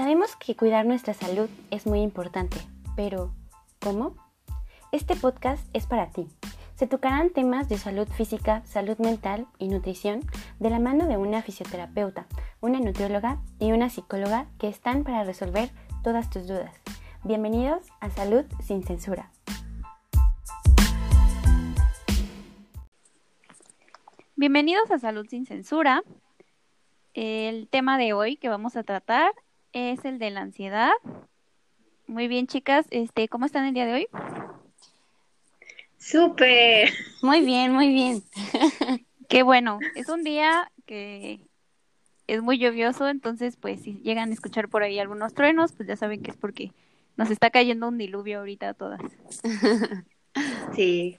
Sabemos que cuidar nuestra salud es muy importante, pero ¿cómo? Este podcast es para ti. Se tocarán temas de salud física, salud mental y nutrición de la mano de una fisioterapeuta, una nutrióloga y una psicóloga que están para resolver todas tus dudas. Bienvenidos a Salud sin Censura. Bienvenidos a Salud sin Censura. El tema de hoy que vamos a tratar es el de la ansiedad. Muy bien, chicas, este, ¿cómo están el día de hoy? Súper. Muy bien, muy bien. Qué bueno, es un día que es muy lluvioso, entonces pues si llegan a escuchar por ahí algunos truenos, pues ya saben que es porque nos está cayendo un diluvio ahorita a todas. Sí.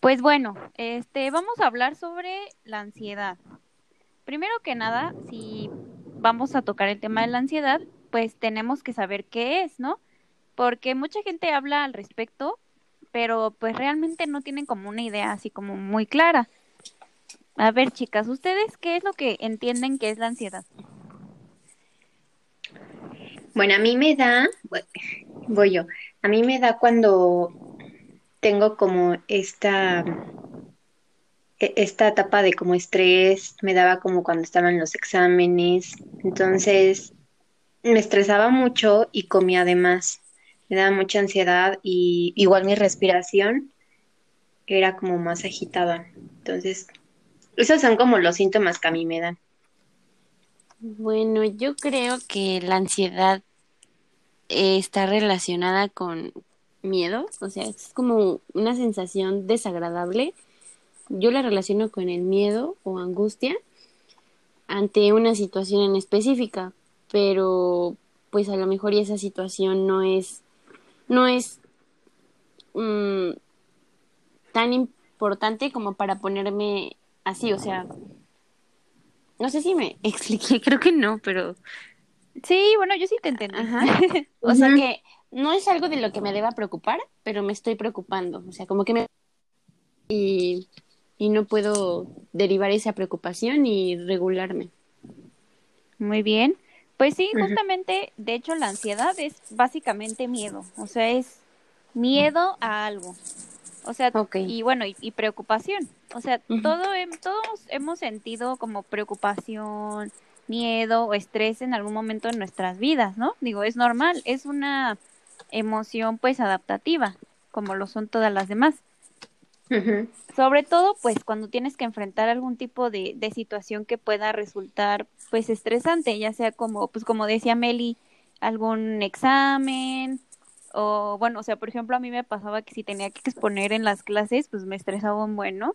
Pues bueno, este vamos a hablar sobre la ansiedad. Primero que nada, si vamos a tocar el tema de la ansiedad, pues tenemos que saber qué es, ¿no? Porque mucha gente habla al respecto, pero pues realmente no tienen como una idea así como muy clara. A ver, chicas, ¿ustedes qué es lo que entienden que es la ansiedad? Bueno, a mí me da, voy yo, a mí me da cuando tengo como esta, esta etapa de como estrés, me daba como cuando estaba en los exámenes, entonces me estresaba mucho y comía además, me daba mucha ansiedad y igual mi respiración era como más agitada, entonces esos son como los síntomas que a mí me dan. Bueno, yo creo que la ansiedad eh, está relacionada con miedo, o sea, es como una sensación desagradable. Yo la relaciono con el miedo o angustia ante una situación en específica, pero pues a lo mejor esa situación no es no es mm, tan importante como para ponerme así, o sea, no sé si me expliqué, creo que no, pero Sí, bueno, yo sí te entendí. Ajá. O sea que no es algo de lo que me deba preocupar, pero me estoy preocupando. O sea, como que me... Y, y no puedo derivar esa preocupación y regularme. Muy bien. Pues sí, justamente, de hecho, la ansiedad es básicamente miedo, o sea, es miedo a algo. O sea, y bueno, y, y preocupación. O sea, todo, todos hemos sentido como preocupación, miedo o estrés en algún momento en nuestras vidas, ¿no? Digo, es normal, es una emoción pues adaptativa, como lo son todas las demás. Sobre todo, pues, cuando tienes que enfrentar algún tipo de, de situación que pueda resultar, pues, estresante, ya sea como, pues, como decía Meli, algún examen, o bueno, o sea, por ejemplo, a mí me pasaba que si tenía que exponer en las clases, pues me estresaba un buen, ¿no?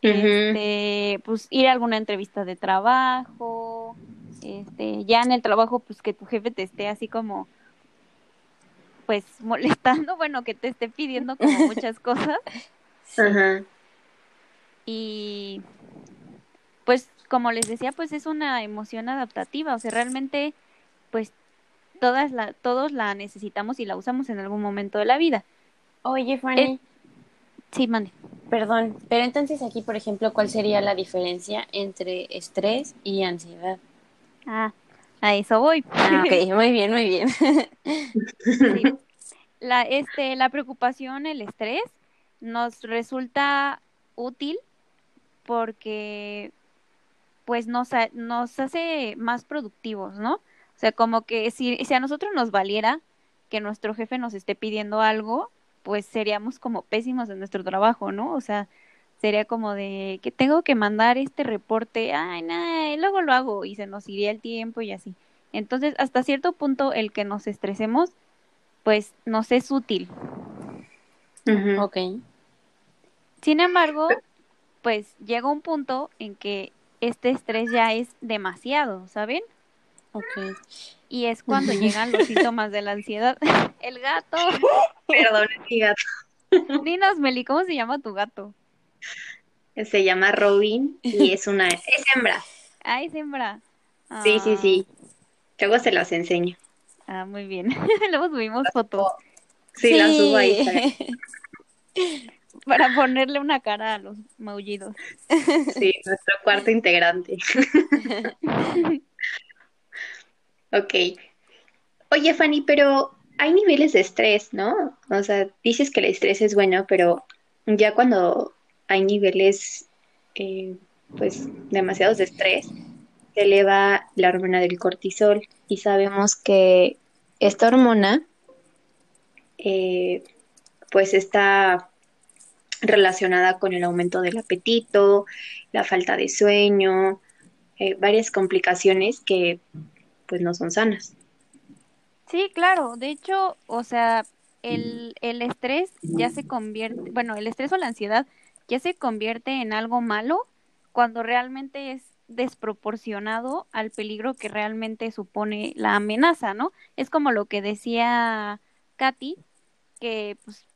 Este, pues ir a alguna entrevista de trabajo, este, ya en el trabajo, pues que tu jefe te esté así como, pues molestando, bueno, que te esté pidiendo como muchas cosas. Ajá. Y pues como les decía, pues es una emoción adaptativa, o sea, realmente pues todas la todos la necesitamos y la usamos en algún momento de la vida. Oye, Fanny, Eh, Sí, mande. perdón, pero entonces aquí, por ejemplo, ¿cuál sería la diferencia entre estrés y ansiedad? Ah, a eso voy. Ah, ok, muy bien, muy bien. Sí. La este la preocupación, el estrés nos resulta útil porque pues nos ha- nos hace más productivos, ¿no? O sea, como que si, si a nosotros nos valiera que nuestro jefe nos esté pidiendo algo, pues seríamos como pésimos en nuestro trabajo, ¿no? O sea, sería como de que tengo que mandar este reporte, ay, no, luego lo hago y se nos iría el tiempo y así. Entonces, hasta cierto punto, el que nos estresemos, pues nos es útil. Ujú. ok. Sin embargo, pues llega un punto en que este estrés ya es demasiado, ¿saben? Ok. Y es cuando llegan los síntomas de la ansiedad. El gato. Perdón, es mi gato. Dinos, Meli, ¿cómo se llama tu gato? Se llama Robin y es una, es hembra. Ay, hembra. Sí, sí, Ah, sí. Luego se las enseño. Ah, muy bien. Luego subimos fotos Sí, las subo a Instagram. Para ponerle una cara a los maullidos. Sí, nuestro cuarto integrante. Ok. Oye, Fanny, pero hay niveles de estrés, ¿no? O sea, dices que el estrés es bueno, pero ya cuando hay niveles, eh, pues, demasiados de estrés, se eleva la hormona del cortisol y sabemos que esta hormona, eh, pues, está relacionada con el aumento del apetito, la falta de sueño, eh, varias complicaciones que, pues, no son sanas. Sí, claro. De hecho, o sea, el, el estrés ya se convierte, bueno, el estrés o la ansiedad ya se convierte en algo malo cuando realmente es desproporcionado al peligro que realmente supone la amenaza, ¿no? Es como lo que decía Katy, que pues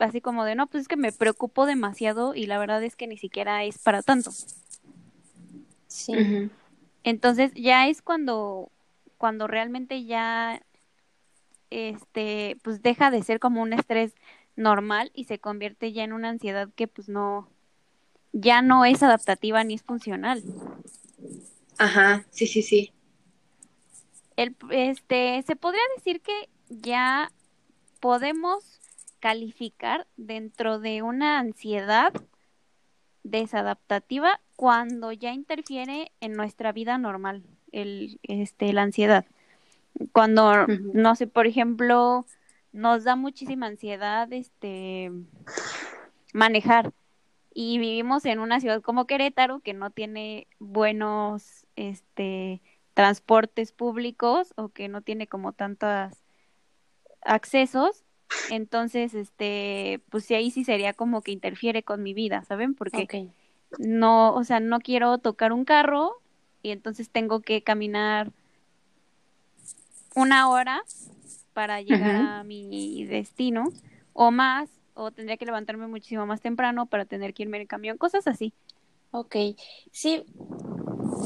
así como de, no, pues es que me preocupo demasiado y la verdad es que ni siquiera es para tanto. Sí. Entonces ya es cuando, cuando realmente ya este, pues deja de ser como un estrés normal y se convierte ya en una ansiedad que pues no, ya no es adaptativa ni es funcional. Ajá, sí, sí, sí. El, este, se podría decir que ya podemos calificar dentro de una ansiedad desadaptativa cuando ya interfiere en nuestra vida normal, el, este, la ansiedad. Cuando, no sé, por ejemplo, nos da muchísima ansiedad, este, manejar y vivimos en una ciudad como Querétaro que no tiene buenos, este, transportes públicos o que no tiene como tantos accesos. Entonces, este, pues sí, ahí sí sería como que interfiere con mi vida, ¿saben? Porque no, o sea, no quiero tocar un carro y entonces tengo que caminar una hora para llegar a mi destino o más, o tendría que levantarme muchísimo más temprano para tener que irme en el camión, cosas así. Ok. Sí.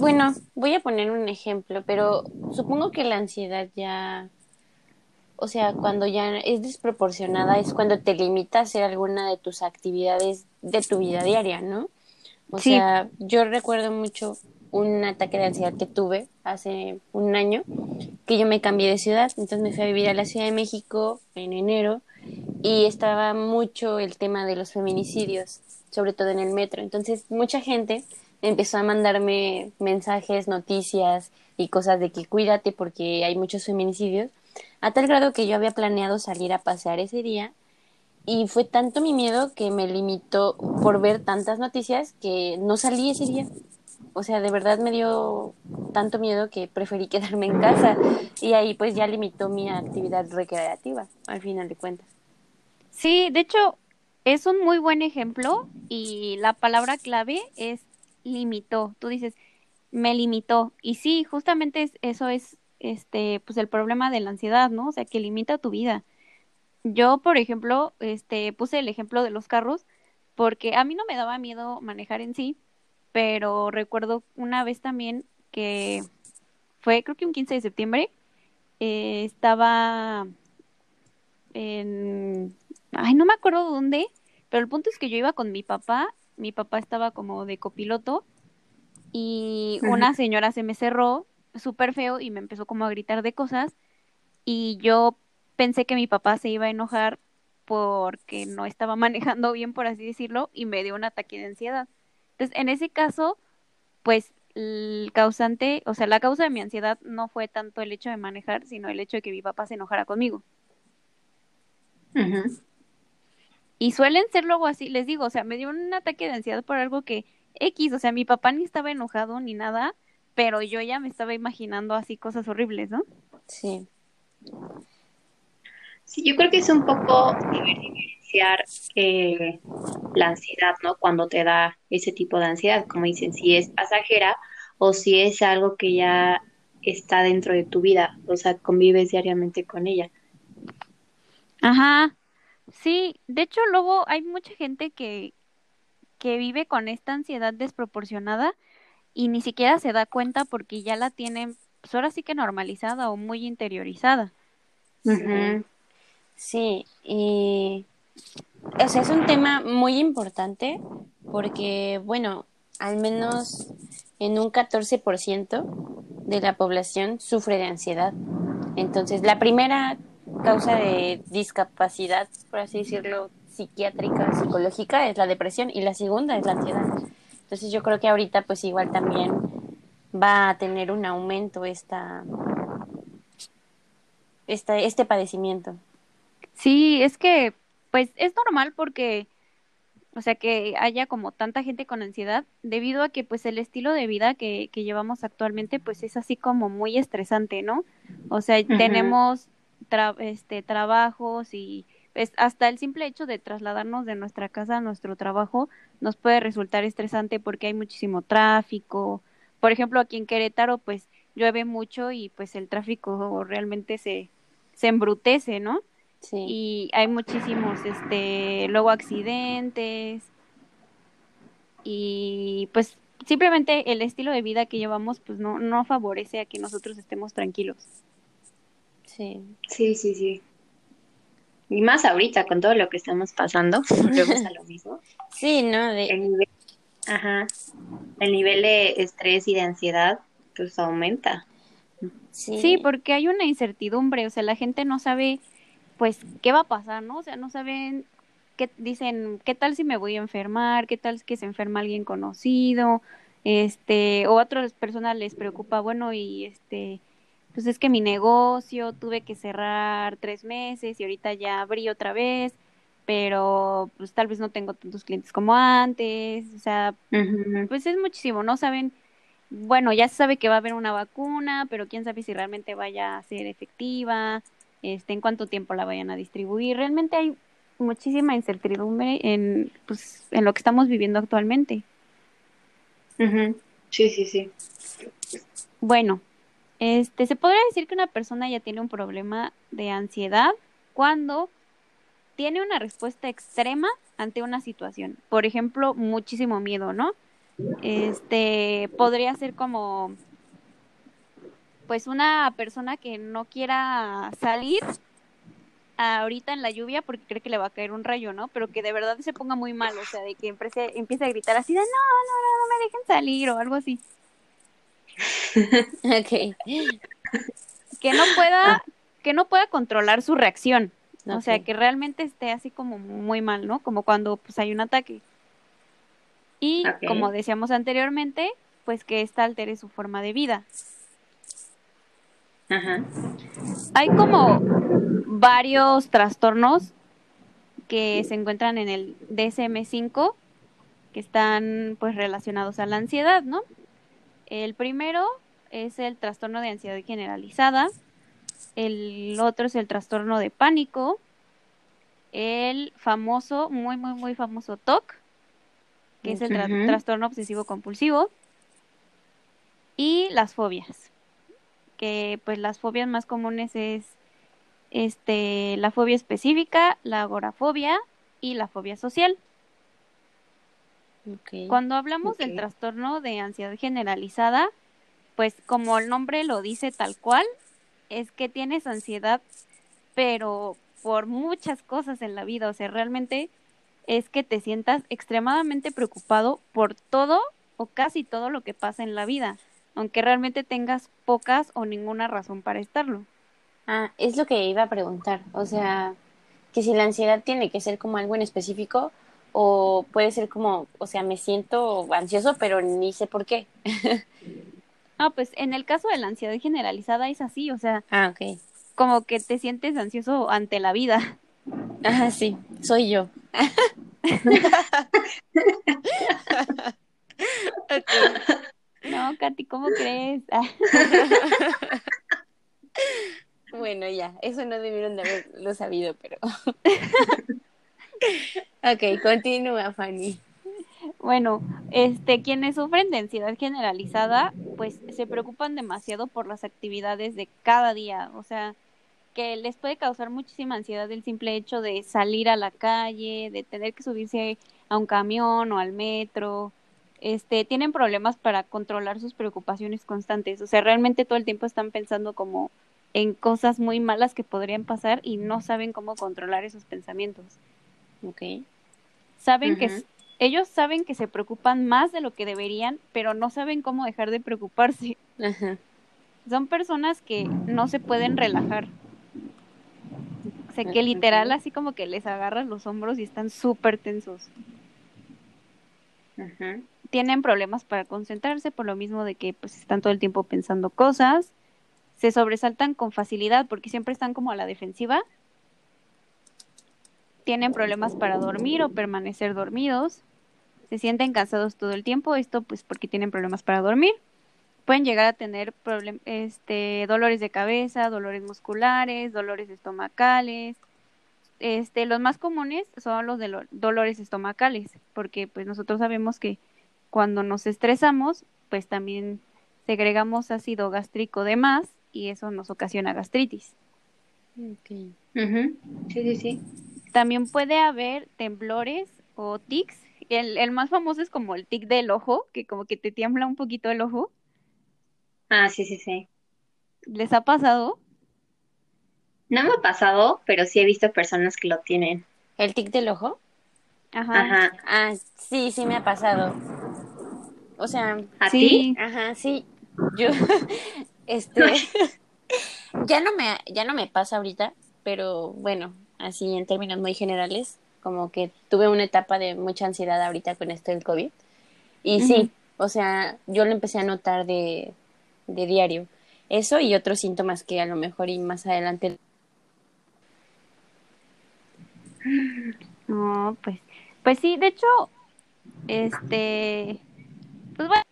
Bueno, voy a poner un ejemplo, pero supongo que la ansiedad ya, o sea, cuando ya es desproporcionada es cuando te limita a hacer alguna de tus actividades de tu vida diaria, ¿no? O Sí. sea, yo recuerdo mucho un ataque de ansiedad que tuve hace un año, que yo me cambié de ciudad, entonces me fui a vivir a la Ciudad de México en enero y estaba mucho el tema de los feminicidios, sobre todo en el metro. Entonces, mucha gente empezó a mandarme mensajes, noticias y cosas de que cuídate porque hay muchos feminicidios, a tal grado que yo había planeado salir a pasear ese día y fue tanto mi miedo que me limitó por ver tantas noticias que no salí ese día. O sea, de verdad me dio tanto miedo que preferí quedarme en casa y ahí pues ya limitó mi actividad recreativa, al final de cuentas. Sí, de hecho, es un muy buen ejemplo y la palabra clave es limitó. Tú dices, me limitó. Y sí, justamente es- eso es este, pues el problema de la ansiedad, ¿no? O sea, que limita tu vida. Yo, por ejemplo, este, puse el ejemplo de los carros porque a mí no me daba miedo manejar en sí, pero recuerdo una vez también que fue, creo que un 15 de septiembre, eh, estaba en, ay, no me acuerdo dónde, pero el punto es que yo iba con mi papá, mi papá estaba como de copiloto y una señora se me cerró súper feo y me empezó como a gritar de cosas y yo pensé que mi papá se iba a enojar porque no estaba manejando bien, por así decirlo, y me dio un ataque de ansiedad. Entonces, en ese caso, pues el causante, o sea, la causa de mi ansiedad no fue tanto el hecho de manejar, sino el hecho de que mi papá se enojara conmigo. Y suelen ser luego así, les digo, o sea, me dio un ataque de ansiedad por algo que X, o sea, mi papá ni estaba enojado ni nada, pero yo ya me estaba imaginando así cosas horribles, ¿no? Sí. Sí, yo creo que es un poco diferenciar eh, la ansiedad, ¿no? Cuando te da ese tipo de ansiedad, como dicen, si es pasajera o si es algo que ya está dentro de tu vida, o sea, convives diariamente con ella. Ajá, sí, de hecho luego hay mucha gente que, que vive con esta ansiedad desproporcionada y ni siquiera se da cuenta porque ya la tienen, pues ahora sí que normalizada o muy interiorizada. Sí, y o sea, es un tema muy importante porque, bueno, al menos en un 14% de la población sufre de ansiedad. Entonces, la primera causa de discapacidad, por así decirlo, psiquiátrica, psicológica, es la depresión y la segunda es la ansiedad. Entonces, yo creo que ahorita pues igual también va a tener un aumento esta, esta este padecimiento. Sí, es que pues es normal porque o sea, que haya como tanta gente con ansiedad, debido a que pues el estilo de vida que, que llevamos actualmente pues es así como muy estresante, ¿no? O sea, tenemos este, trabajos y pues, hasta el simple hecho de trasladarnos de nuestra casa a nuestro trabajo nos puede resultar estresante porque hay muchísimo tráfico. Por ejemplo, aquí en Querétaro pues llueve mucho y pues el tráfico realmente se, se embrutece, ¿no? Y hay muchísimos, este, luego accidentes. Y pues simplemente el estilo de vida que llevamos pues no, no favorece a que nosotros estemos tranquilos. Sí. Sí, sí, sí. Y más ahorita con todo lo que estamos pasando, volvemos a lo mismo. Sí, ¿no? El nivel, ajá, el nivel de estrés y de ansiedad pues aumenta. Sí. sí, porque hay una incertidumbre, o sea, la gente no sabe pues, ¿qué va a pasar, no? O sea, no saben qué dicen, ¿qué tal si me voy a enfermar? ¿Qué tal que se enferma alguien conocido? Este, o a otras personas les preocupa, bueno, y este, pues es que mi negocio tuve que cerrar tres meses y ahorita ya abrí otra vez, pero pues tal vez no tengo tantos clientes como antes, o sea, pues es muchísimo, no saben, bueno, ya se sabe que va a haber una vacuna, pero quién sabe si realmente vaya a ser efectiva, este, en cuánto tiempo la vayan a distribuir. Realmente hay muchísima incertidumbre en, pues, en lo que estamos viviendo actualmente. Sí, sí, sí. Bueno, este, se podría decir que una persona ya tiene un problema de ansiedad cuando tiene una respuesta extrema ante una situación. Por ejemplo, muchísimo miedo, ¿no? Este, podría ser como pues una persona que no quiera salir ahorita en la lluvia porque cree que le va a caer un rayo, ¿no? Pero que de verdad se ponga muy mal, o sea, de que empiece, empiece a gritar así de no, no, no, no me dejen salir o algo así. ok. Que no pueda, que no pueda controlar su reacción. O sea, que realmente esté así como muy mal, ¿no? Como cuando pues hay un ataque. Y como decíamos anteriormente, pues que esta altere su forma de vida. Hay como varios trastornos que se encuentran en el DSM5 que están pues relacionados a la ansiedad, ¿no? El primero es el trastorno de ansiedad generalizada, el otro es el trastorno de pánico, el famoso, muy, muy, muy famoso TOC, que es el trastorno obsesivo compulsivo, y las fobias que pues las fobias más comunes es este la fobia específica, la agorafobia y la fobia social. Cuando hablamos del trastorno de ansiedad generalizada, pues como el nombre lo dice tal cual, es que tienes ansiedad, pero por muchas cosas en la vida, o sea, realmente es que te sientas extremadamente preocupado por todo o casi todo lo que pasa en la vida aunque realmente tengas pocas o ninguna razón para estarlo. Ah, es lo que iba a preguntar, o sea, que si la ansiedad tiene que ser como algo en específico o puede ser como, o sea, me siento ansioso, pero ni sé por qué. ah, pues en el caso de la ansiedad generalizada es así, o sea, ah, okay. como que te sientes ansioso ante la vida. Ah, sí, soy yo. okay. No, Katy, ¿cómo crees? bueno, ya, eso no debieron de haberlo sabido, pero... ok, continúa, Fanny. Bueno, este, quienes sufren de ansiedad generalizada, pues se preocupan demasiado por las actividades de cada día, o sea, que les puede causar muchísima ansiedad el simple hecho de salir a la calle, de tener que subirse a un camión o al metro, este, tienen problemas para controlar sus preocupaciones constantes. O sea, realmente todo el tiempo están pensando como en cosas muy malas que podrían pasar y no saben cómo controlar esos pensamientos. Ok. Saben que ellos saben que se preocupan más de lo que deberían, pero no saben cómo dejar de preocuparse. Son personas que no se pueden relajar. O sea, que literal así como que les agarran los hombros y están súper tensos. Tienen problemas para concentrarse por lo mismo de que pues están todo el tiempo pensando cosas. Se sobresaltan con facilidad porque siempre están como a la defensiva. Tienen problemas para dormir o permanecer dormidos. Se sienten cansados todo el tiempo, esto pues porque tienen problemas para dormir. Pueden llegar a tener este, dolores de cabeza, dolores musculares, dolores estomacales, este, los más comunes son los de dolores estomacales, porque pues nosotros sabemos que cuando nos estresamos, pues también segregamos ácido gástrico de más y eso nos ocasiona gastritis. Okay. Sí, sí, sí. También puede haber temblores o tics. El, el más famoso es como el tic del ojo, que como que te tiembla un poquito el ojo. Ah, sí, sí, sí. ¿Les ha pasado? No me ha pasado, pero sí he visto personas que lo tienen. ¿El tic del ojo? Ajá. Ajá. Ah, sí, sí me ha pasado. O sea, ¿a ti? Ajá, sí. Yo, este, ya no me, ya no me pasa ahorita, pero bueno, así en términos muy generales, como que tuve una etapa de mucha ansiedad ahorita con esto del COVID. Y sí, o sea, yo lo empecé a notar de, de diario. Eso y otros síntomas que a lo mejor y más adelante no, pues, pues sí, de hecho, este, pues bueno,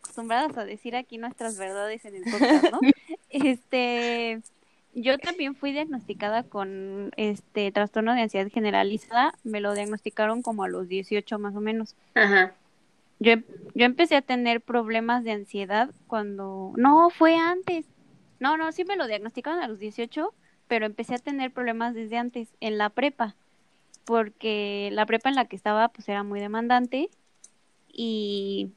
acostumbradas a decir aquí nuestras verdades en el podcast, ¿no? este, yo también fui diagnosticada con este trastorno de ansiedad generalizada, me lo diagnosticaron como a los 18 más o menos. Ajá. Yo, yo empecé a tener problemas de ansiedad cuando, no, fue antes. No, no, sí me lo diagnosticaron a los 18, pero empecé a tener problemas desde antes, en la prepa, porque la prepa en la que estaba pues era muy demandante y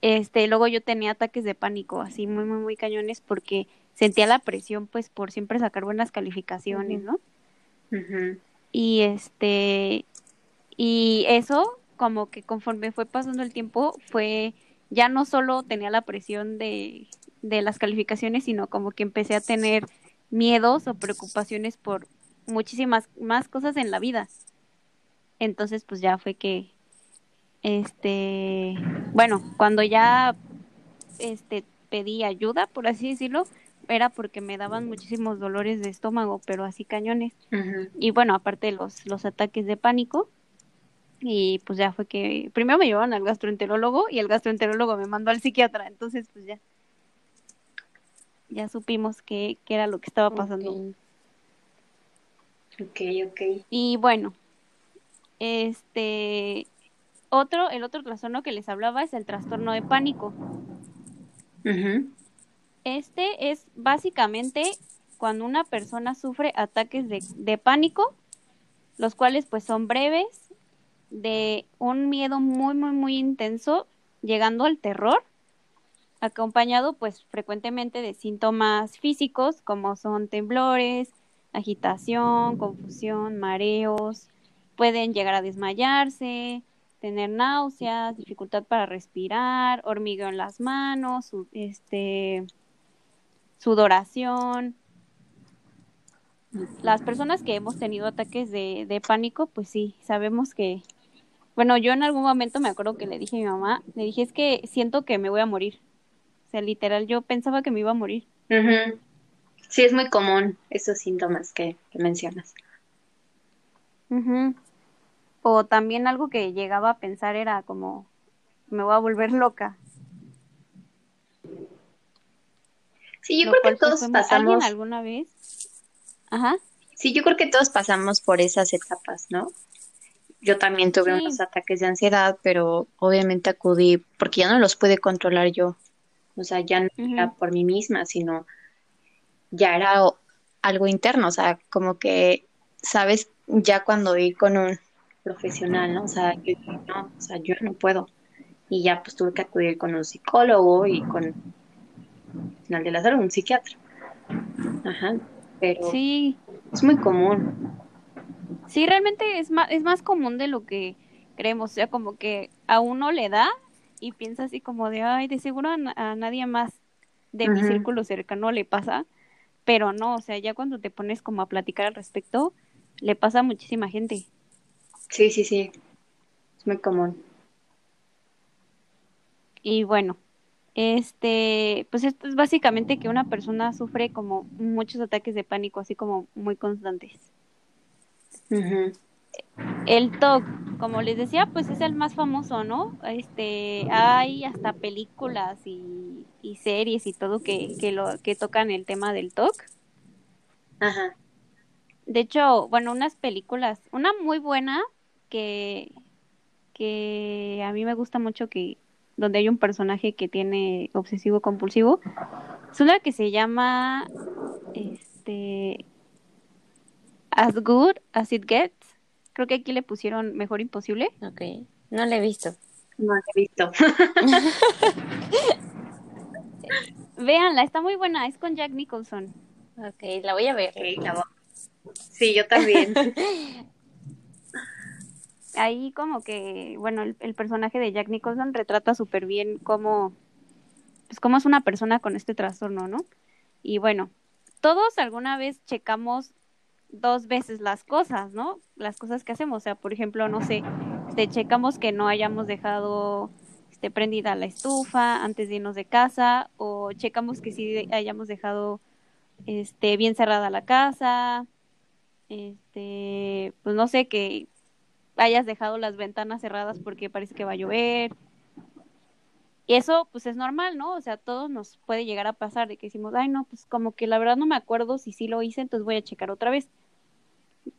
este luego yo tenía ataques de pánico así muy muy muy cañones porque sentía la presión pues por siempre sacar buenas calificaciones, ¿no? Y este y eso como que conforme fue pasando el tiempo fue ya no solo tenía la presión de de las calificaciones, sino como que empecé a tener miedos o preocupaciones por muchísimas más cosas en la vida. Entonces, pues ya fue que, este, bueno, cuando ya, este, pedí ayuda, por así decirlo, era porque me daban muchísimos dolores de estómago, pero así cañones. Y bueno, aparte los, los ataques de pánico. Y pues ya fue que, primero me llevaron al gastroenterólogo y el gastroenterólogo me mandó al psiquiatra, entonces pues ya ya supimos qué, era lo que estaba pasando. Ok, ok. Y bueno, este otro, el otro trastorno que les hablaba es el trastorno de pánico. Este es básicamente cuando una persona sufre ataques de, pánico, los cuales pues son breves, de un miedo muy, muy, muy intenso, llegando al terror acompañado pues frecuentemente de síntomas físicos como son temblores, agitación, confusión, mareos, pueden llegar a desmayarse, tener náuseas, dificultad para respirar, hormigueo en las manos, este sudoración. Las personas que hemos tenido ataques de, de pánico, pues sí, sabemos que, bueno, yo en algún momento me acuerdo que le dije a mi mamá, le dije es que siento que me voy a morir literal, yo pensaba que me iba a morir. Sí, es muy común esos síntomas que, mencionas. O también algo que llegaba a pensar era como, me voy a volver loca. Sí, yo creo que todos pasamos. ¿Alguien alguna vez? Ajá. Sí, yo creo que todos pasamos por esas etapas, ¿no? Yo también tuve unos ataques de ansiedad, pero obviamente acudí porque ya no los pude controlar yo. O sea, ya no era por mí misma, sino ya era algo interno, o sea, como que, sabes, ya cuando ir con un profesional, ¿no? O sea, yo no, o sea, yo no puedo. Y ya pues tuve que acudir con un psicólogo y con, final de la salud, un psiquiatra. Ajá, pero sí. es muy común. Sí, realmente es más, es más común de lo que creemos, o sea, como que a uno le da y piensa así como de, ay, de seguro a, nadie más de mi círculo cercano le pasa, pero no, o sea, ya cuando te pones como a platicar al respecto, le pasa a muchísima gente. Sí, sí, sí. Es muy común. Y bueno, este, pues esto es básicamente que una persona sufre como muchos ataques de pánico, así como muy constantes. El TOC, como les decía, pues es el más famoso, ¿no? Este, hay hasta películas y, y series y todo que, que lo que tocan el tema del TOC. Ajá. De hecho, bueno, unas películas, una muy buena que, que a mí me gusta mucho que donde hay un personaje que tiene obsesivo compulsivo, es una que se llama este As Good as It Gets. Creo que aquí le pusieron Mejor Imposible. Ok, no la he visto. No lo he visto. Véanla, está muy buena, es con Jack Nicholson. Ok, la voy a ver. Ok, la voy- Sí, yo también. ahí como que, bueno, el, el personaje de Jack Nicholson retrata súper bien cómo, pues cómo es una persona con este trastorno, ¿no? Y bueno, todos alguna vez checamos dos veces las cosas, ¿no? Las cosas que hacemos, o sea, por ejemplo, no sé, este, checamos que no hayamos dejado este, prendida la estufa antes de irnos de casa, o checamos que sí hayamos dejado este, bien cerrada la casa, este, pues no sé, que hayas dejado las ventanas cerradas porque parece que va a llover. Y eso pues es normal, ¿no? O sea, a todos nos puede llegar a pasar de que decimos, ay, no, pues como que la verdad no me acuerdo si sí lo hice, entonces voy a checar otra vez.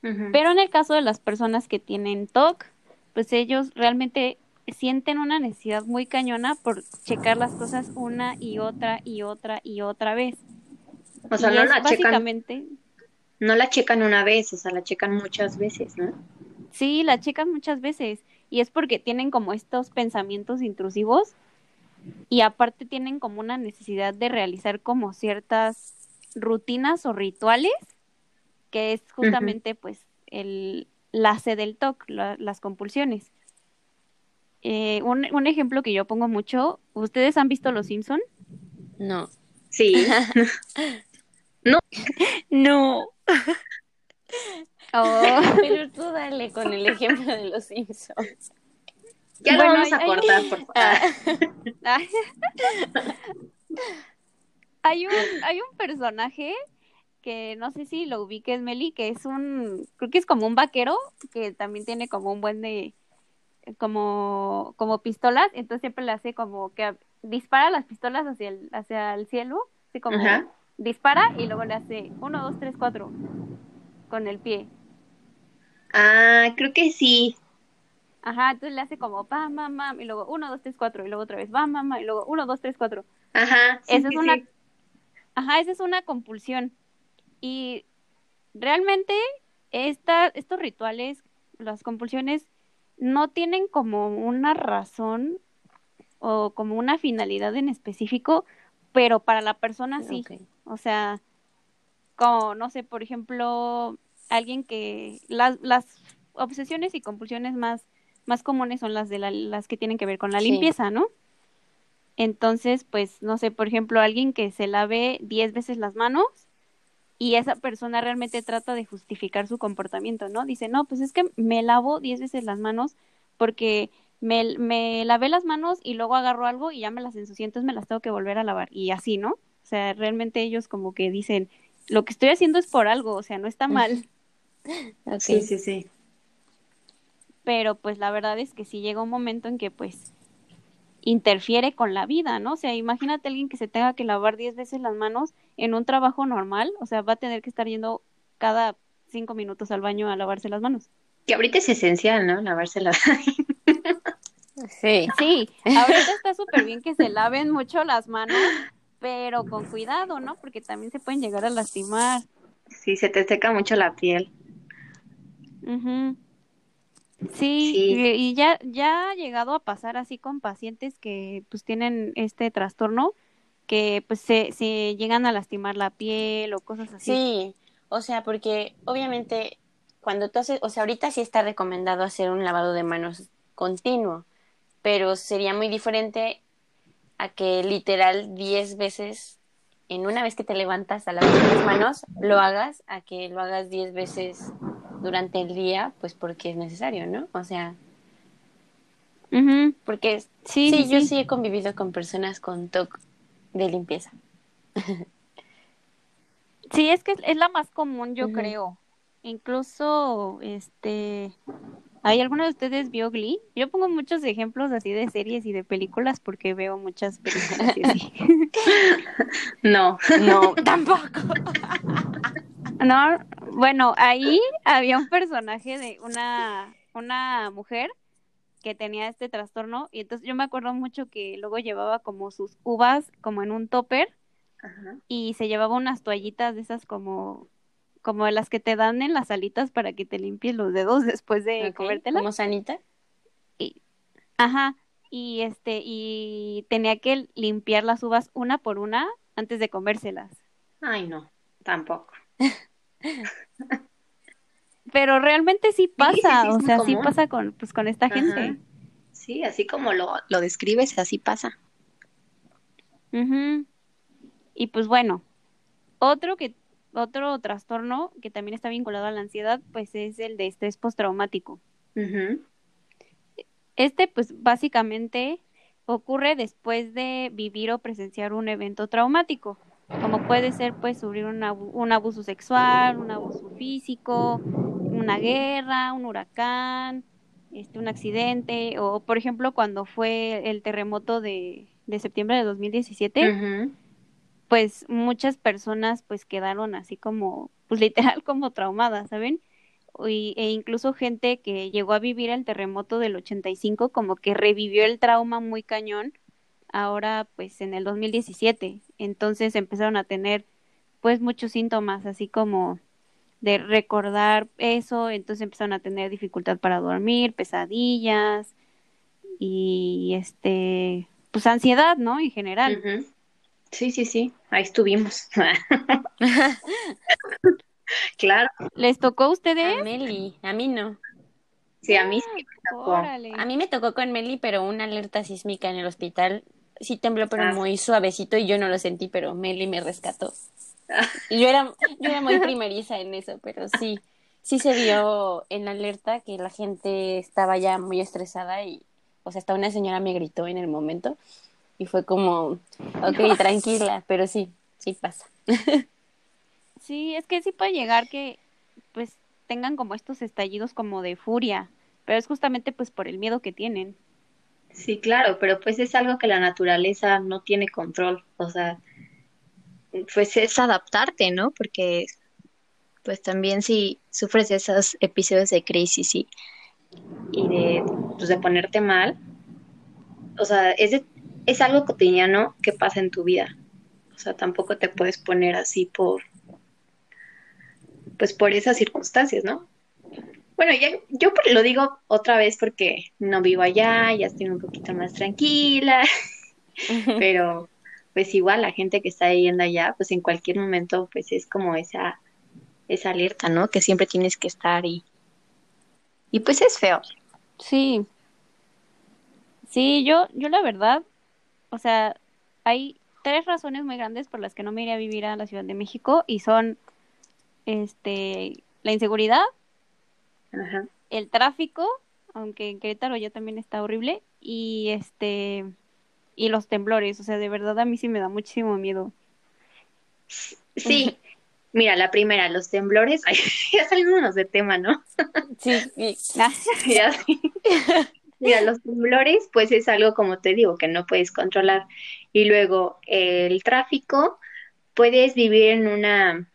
Pero en el caso de las personas que tienen TOC, pues ellos realmente sienten una necesidad muy cañona por checar las cosas una y otra y otra y otra vez. O sea, y no la checan, básicamente, no la checan una vez, o sea, la checan muchas veces, ¿no? Sí, la checan muchas veces y es porque tienen como estos pensamientos intrusivos y aparte tienen como una necesidad de realizar como ciertas rutinas o rituales que es justamente pues el la C del TOC, la- las compulsiones. Eh, un, un ejemplo que yo pongo mucho, ¿ustedes han visto Los Simpson? No. Sí. No. Oh, Pero tú dale con el ejemplo de los Simpsons. Ya lo Bueno, vamos a hay- cortar, por favor. Ah, Ay. hay un hay un personaje que no sé si lo ubiques Meli que es un creo que es como un vaquero que también tiene como un buen de como como pistolas entonces siempre le hace como que dispara las pistolas hacia el hacia el cielo así como Ajá. dispara y luego le hace uno dos tres cuatro con el pie Ah, creo que sí. ajá entonces le hace como pam pam y luego uno dos tres cuatro y luego otra vez pam pam pam y luego uno dos tres cuatro Ajá. sí, Esa sí, es una, sí. ajá, esa es una compulsión. Y realmente esta, estos rituales, las compulsiones, no tienen como una razón o como una finalidad en específico, pero para la persona sí. ok. O sea, como, no sé, por ejemplo, alguien que las, las obsesiones y compulsiones más, más comunes son las de la- las que tienen que ver con la Sí. limpieza, ¿no? Entonces, pues, no sé, por ejemplo, alguien que se lave 10 veces las manos y esa persona realmente trata de justificar su comportamiento, ¿no? Dice, no, pues es que me lavo 10 veces las manos porque me, me lavé las manos y luego agarro algo y ya me las ensucié, entonces me las tengo que volver a lavar y así, ¿no? O sea, realmente ellos como que dicen, lo que estoy haciendo es por algo, o sea, no está mal, Sí, sí, sí. pero pues la verdad es que sí llega un momento en que pues interfiere con la vida, ¿no? O sea, imagínate a alguien que se tenga que lavar 10 veces las manos en un trabajo normal, o sea, va a tener que estar yendo cada cinco minutos al baño a lavarse las manos. Que ahorita es esencial, ¿no? Lavársela. Sí. Sí, ahorita está súper bien que se laven mucho las manos, pero con cuidado, ¿no? Porque también se pueden llegar a lastimar. Sí, se te seca mucho la piel. Ujú. Sí, Sí. y y ya, ya ha llegado a pasar así con pacientes que pues tienen este trastorno, que pues se, se llegan a lastimar la piel o cosas así. Sí, o sea, porque obviamente cuando tú haces, o sea, ahorita sí está recomendado hacer un lavado de manos continuo, pero sería muy diferente a que literal 10 veces en una vez que te levantas a lavar las manos, lo hagas, a que lo hagas diez veces durante el día, pues porque es necesario, ¿no? O sea, porque sí, sí, yo sí. he convivido con personas con TOC de limpieza. sí, es que es la más común, yo creo. Incluso, este, ¿hay alguno de ustedes vio Glee? Yo pongo muchos ejemplos así de series y de películas porque veo muchas películas así. no, no, tampoco. No, bueno, ahí había un personaje de una, una mujer que tenía este trastorno y entonces yo me acuerdo mucho que luego llevaba como sus uvas como en un topper y se llevaba unas toallitas de esas como como las que te dan en las alitas para que te limpies los dedos después de comértela. ¿Como sanita? Y, ajá, y este, y tenía que limpiar las uvas una por una antes de comérselas. Ay, no, tampoco. Pero realmente sí pasa, o sea, sí pasa con, pues, con esta gente. Sí, así como lo, lo describes, así pasa. Y pues bueno, otro que otro trastorno que también está vinculado a la ansiedad, pues es el de estrés postraumático. Este, pues básicamente ocurre después de vivir o presenciar un evento traumático, como puede ser pues sufrir un, un abuso sexual, un abuso físico, una guerra, un huracán, este, un accidente, o por ejemplo cuando fue el terremoto de, de septiembre de 2017 pues muchas personas pues quedaron así como, pues literal como traumadas, ¿saben? e incluso gente que llegó a vivir el terremoto del 85 como que revivió el trauma muy cañón ahora pues en el 2017 entonces empezaron a tener pues muchos síntomas así como de recordar eso entonces empezaron a tener dificultad para dormir pesadillas y este pues ansiedad no en general Sí, sí, sí, ahí estuvimos. claro. ¿Les tocó a ustedes? A Meli, a mí no. Sí, a mí sí me tocó. A mí me tocó con Meli, pero una alerta sísmica en el hospital. Sí tembló, pero ah. muy suavecito y yo no lo sentí, pero Meli me rescató. Ah. Yo era, yo era muy primeriza en eso, pero sí, sí se vio en la alerta que la gente estaba ya muy estresada y, o sea, hasta una señora me gritó en el momento y fue como, ok, tranquila, pero sí, sí pasa. sí, es que sí puede llegar que pues tengan como estos estallidos como de furia, pero es justamente pues por el miedo que tienen. Sí, claro, pero pues es algo que la naturaleza no tiene control, o sea, pues es adaptarte, ¿no? Porque pues también si sufres esos episodios de crisis y, y de, pues, de ponerte mal, o sea, es de es algo cotidiano que pasa en tu vida. O sea, tampoco te puedes poner así por, pues por esas circunstancias, ¿no? Bueno, ya, yo lo digo otra vez porque no vivo allá, ya estoy un poquito más tranquila, pero pues igual la gente que está yendo allá, pues en cualquier momento, pues es como esa, esa alerta, ¿no? Que siempre tienes que estar y, y pues es feo. Sí. Sí, yo, yo la verdad, o sea, hay tres razones muy grandes por las que no me iría a vivir a la Ciudad de México y son este la inseguridad, el tráfico, aunque en Querétaro ya también está horrible, y este y los temblores, o sea, de verdad a mí sí me da muchísimo miedo. Sí, mira, la primera, los temblores, ya salimos de tema, ¿no? Sí, ya, sí. Mira, los temblores, pues es algo, como te digo, que no puedes controlar. Y luego el tráfico, puedes vivir en una,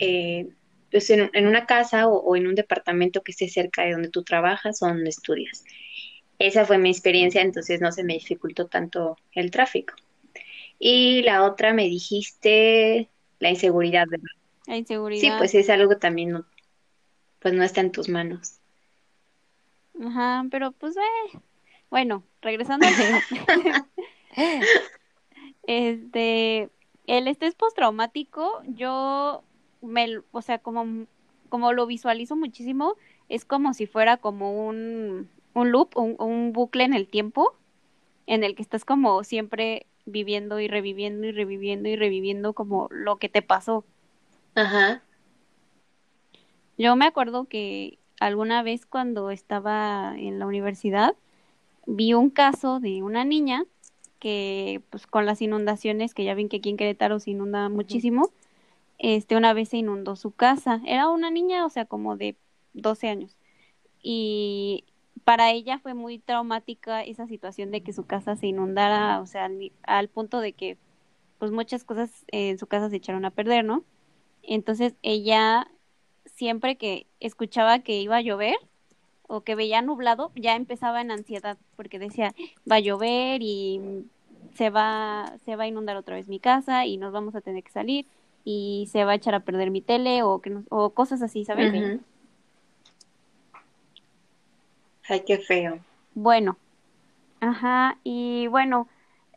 eh, pues en, una casa o, en un departamento que esté cerca de donde tú trabajas o donde estudias. Esa fue mi experiencia, entonces no se me dificultó tanto el tráfico. Y la otra me dijiste la inseguridad, ¿verdad? La inseguridad. Sí, pues es algo que también pues no está en tus manos. Ajá, pero pues, eh. bueno, regresando al este, el estrés postraumático, yo me, o sea, como, como lo visualizo muchísimo, es como si fuera como un, un loop, un, un bucle en el tiempo, en el que estás como siempre viviendo y reviviendo y reviviendo y reviviendo como lo que te pasó. Ajá. Yo me acuerdo que alguna vez cuando estaba en la universidad vi un caso de una niña que pues con las inundaciones que ya ven que aquí en Querétaro se inunda muchísimo, este una vez se inundó su casa. Era una niña, o sea, como de 12 años. Y para ella fue muy traumática esa situación de que su casa se inundara, o sea, al, al punto de que pues muchas cosas en su casa se echaron a perder, ¿no? Entonces ella siempre que escuchaba que iba a llover o que veía nublado, ya empezaba en ansiedad porque decía, va a llover y se va se va a inundar otra vez mi casa y nos vamos a tener que salir y se va a echar a perder mi tele o que nos, o cosas así, ¿sabes? Ujú. Ay, qué feo. Bueno, ajá, y bueno,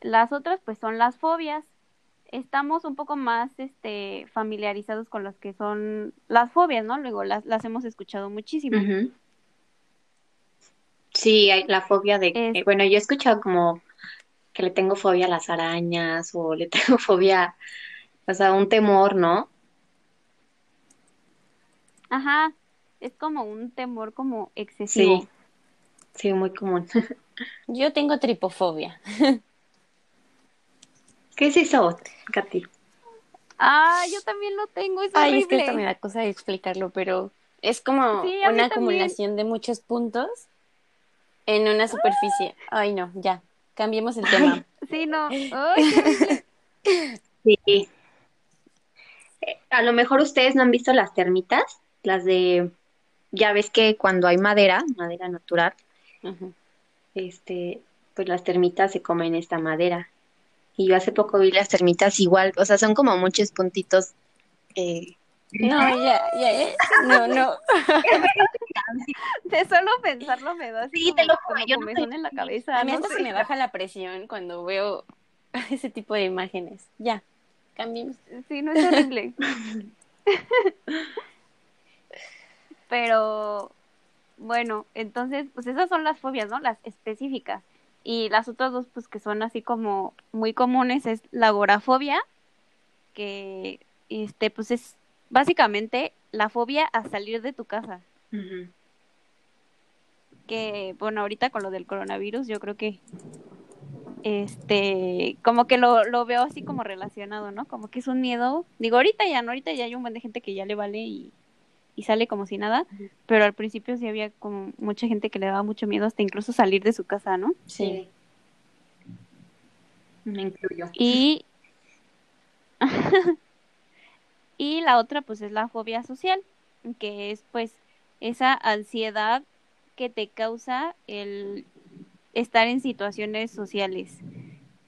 las otras pues son las fobias. Estamos un poco más este familiarizados con las que son las fobias, ¿no? Luego las, las hemos escuchado muchísimo. Sí, hay la fobia de, Es- bueno, yo he escuchado como que le tengo fobia a las arañas o le tengo fobia, o sea, un temor, ¿no? Ajá, es como un temor como excesivo. Sí, sí, muy común. Yo tengo tripofobia. ¿Qué es eso, Katy? Ah, yo también lo tengo, es Ay, es que esto me da cosa de explicarlo, pero es como Sí, una acumulación de muchos puntos en una superficie. Ay, no, ya. Cambiemos el tema. Sí, no. Ay. Sí. A lo mejor ustedes no han visto las termitas, las de, ya ves que cuando hay madera, madera natural, este, pues las termitas se comen esta madera. Y yo hace poco vi las termitas igual, o sea, son como muchos puntitos. eh, No, ya, ya, eh. No, no. De solo pensarlo me da así Sí, te lo juro, como yo no en la cabeza. A mí no hasta sé. se me baja la presión cuando veo ese tipo de imágenes. Ya, cambiemos. Sí, no es horrible. Pero bueno, entonces, pues esas son las fobias, ¿no? Las específicas. Y las otras dos, pues que son así como muy comunes, es la agorafobia, que este, pues es básicamente la fobia a salir de tu casa. Que, bueno, ahorita con lo del coronavirus, yo creo que este, como que lo, lo veo así como relacionado, ¿no? Como que es un miedo. Digo, ahorita ya, no, ahorita ya hay un buen de gente que ya le vale y, y sale como si nada, pero al principio sí había como mucha gente que le daba mucho miedo hasta incluso salir de su casa, ¿no? Sí. Me incluyo. Y y la otra pues es la fobia social, que es pues esa ansiedad que te causa el estar en situaciones sociales,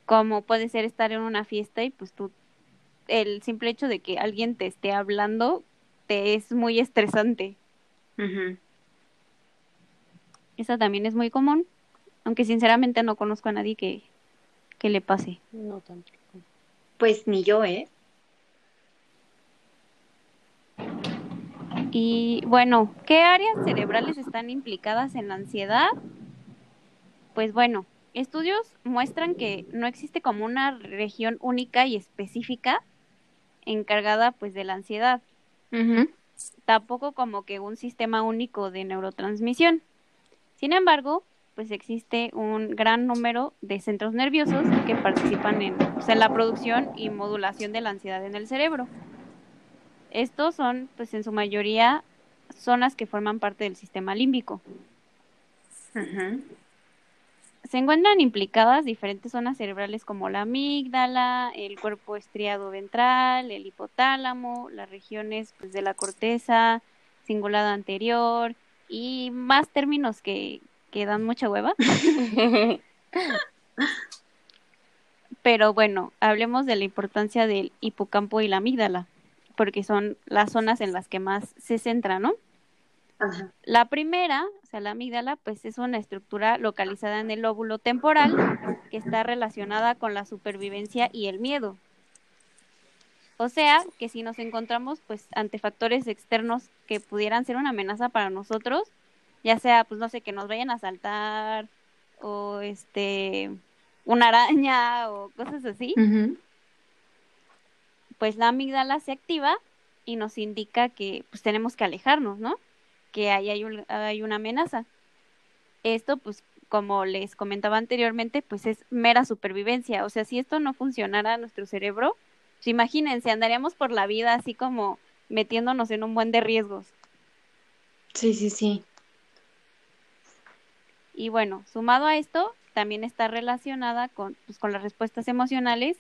como puede ser estar en una fiesta y pues tú el simple hecho de que alguien te esté hablando te es muy estresante. Esa también es muy común, aunque sinceramente no conozco a nadie que, que le pase. No tampoco. Pues ni yo, ¿eh? Y bueno, ¿qué áreas cerebrales están implicadas en la ansiedad? Pues bueno, estudios muestran que no existe como una región única y específica encargada pues de la ansiedad, tampoco como que un sistema único de neurotransmisión. Sin embargo, pues existe un gran número de centros nerviosos que participan en, en la producción y modulación de la ansiedad en el cerebro. Estos son, pues en su mayoría, zonas que forman parte del sistema límbico. Se encuentran implicadas diferentes zonas cerebrales como la amígdala, el cuerpo estriado ventral, el hipotálamo, las regiones pues, de la corteza, cingulada anterior y más términos que, que dan mucha hueva. Pero bueno, hablemos de la importancia del hipocampo y la amígdala, porque son las zonas en las que más se centra, ¿no? Ajá. La primera, o sea, la amígdala, pues es una estructura localizada en el lóbulo temporal que está relacionada con la supervivencia y el miedo. O sea, que si nos encontramos pues ante factores externos que pudieran ser una amenaza para nosotros, ya sea pues no sé, que nos vayan a asaltar o este una araña o cosas así, pues la amígdala se activa y nos indica que pues tenemos que alejarnos, ¿no? Que ahí hay, hay una amenaza. Esto, pues, como les comentaba anteriormente, pues es mera supervivencia. O sea, si esto no funcionara nuestro cerebro, pues imagínense, andaríamos por la vida así como metiéndonos en un buen de riesgos. Sí, sí, sí. Y bueno, sumado a esto, también está relacionada con, pues, con las respuestas emocionales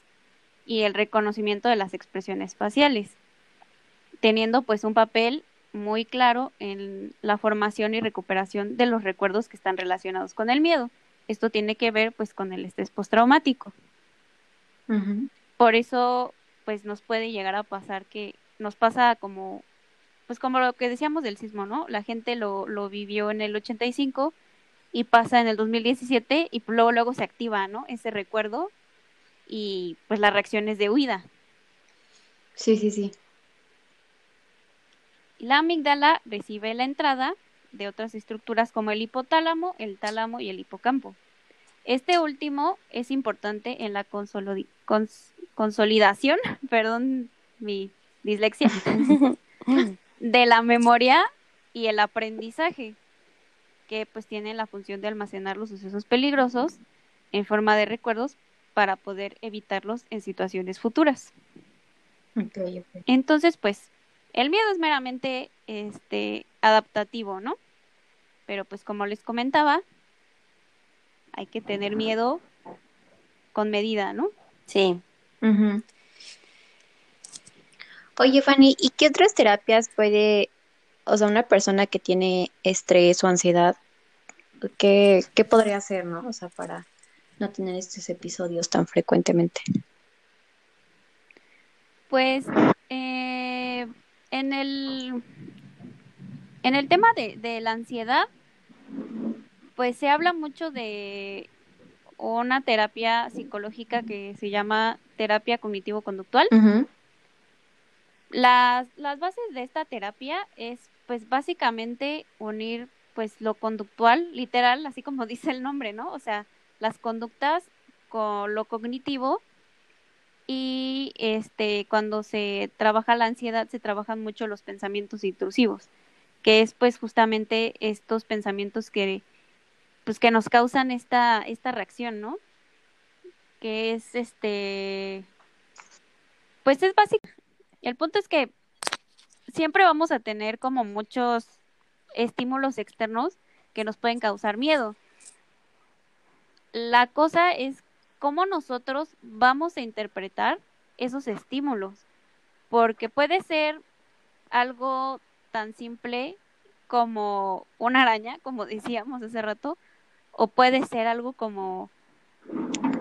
y el reconocimiento de las expresiones faciales, teniendo pues un papel muy claro en la formación y recuperación de los recuerdos que están relacionados con el miedo. Esto tiene que ver pues con el estrés postraumático. Por eso pues nos puede llegar a pasar que nos pasa como pues como lo que decíamos del sismo, ¿no? La gente lo, lo vivió en el 85 y pasa en el 2017 y luego luego se activa, ¿no? Ese recuerdo y pues las reacciones de huida. Sí, sí, sí. La amígdala recibe la entrada de otras estructuras como el hipotálamo, el tálamo y el hipocampo. Este último es importante en la consolidación, perdón mi dislexia, de la memoria y el aprendizaje, que pues tiene la función de almacenar los sucesos peligrosos en forma de recuerdos para poder evitarlos en situaciones futuras. Entonces, pues, el miedo es meramente este adaptativo, ¿no? Pero pues como les comentaba, hay que tener miedo con medida, ¿no? Sí. Oye, Fanny, ¿y qué otras terapias puede, o sea, una persona que tiene estrés o ansiedad, qué, qué podría hacer, ¿no? O sea, para no tener estos episodios tan frecuentemente. Pues eh, en el en el tema de, de, la ansiedad, pues se habla mucho de una terapia psicológica que se llama terapia cognitivo-conductual. las, las bases de esta terapia es pues básicamente unir pues lo conductual, literal, así como dice el nombre, ¿no? O sea, las conductas con lo cognitivo y este cuando se trabaja la ansiedad se trabajan mucho los pensamientos intrusivos que es pues justamente estos pensamientos que pues que nos causan esta esta reacción no que es este pues es básico. El punto es que siempre vamos a tener como muchos estímulos externos que nos pueden causar miedo. La cosa es cómo nosotros vamos a interpretar esos estímulos, porque puede ser algo tan simple como una araña, como decíamos hace rato, o puede ser algo como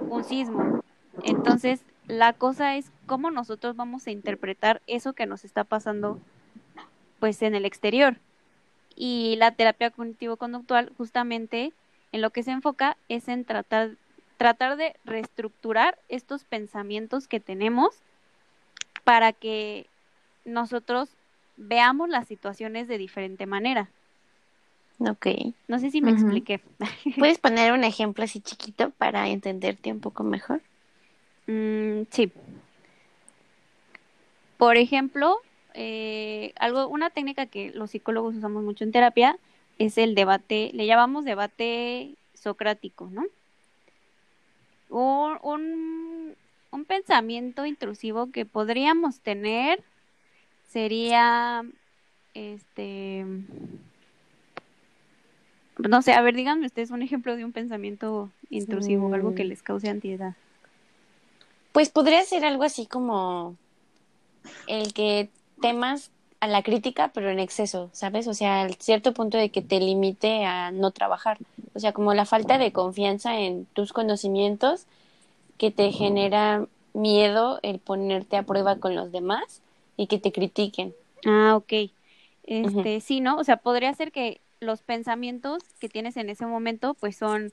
un sismo. Entonces, la cosa es cómo nosotros vamos a interpretar eso que nos está pasando pues en el exterior. Y la terapia cognitivo-conductual justamente en lo que se enfoca es en tratar, tratar de reestructurar estos pensamientos que tenemos para que nosotros veamos las situaciones de diferente manera. Ok. No sé si me expliqué. ¿Puedes poner un ejemplo así chiquito para entenderte un poco mejor? Mm, sí. Por ejemplo, eh, algo, una técnica que los psicólogos usamos mucho en terapia es el debate, le llamamos debate socrático, ¿no? Un, un, pensamiento intrusivo que podríamos tener sería, este, no sé, a ver, díganme ustedes un ejemplo de un pensamiento intrusivo, algo que mm. les cause ansiedad. Pues podría ser algo así como el que temas a la crítica, pero en exceso, ¿sabes? O sea, al cierto punto de que te limite a no trabajar. O sea, como la falta de confianza en tus conocimientos que te genera miedo el ponerte a prueba con los demás y que te critiquen. Ah, ok. Este, sí, ¿no? O sea, podría ser que los pensamientos que tienes en ese momento, pues son,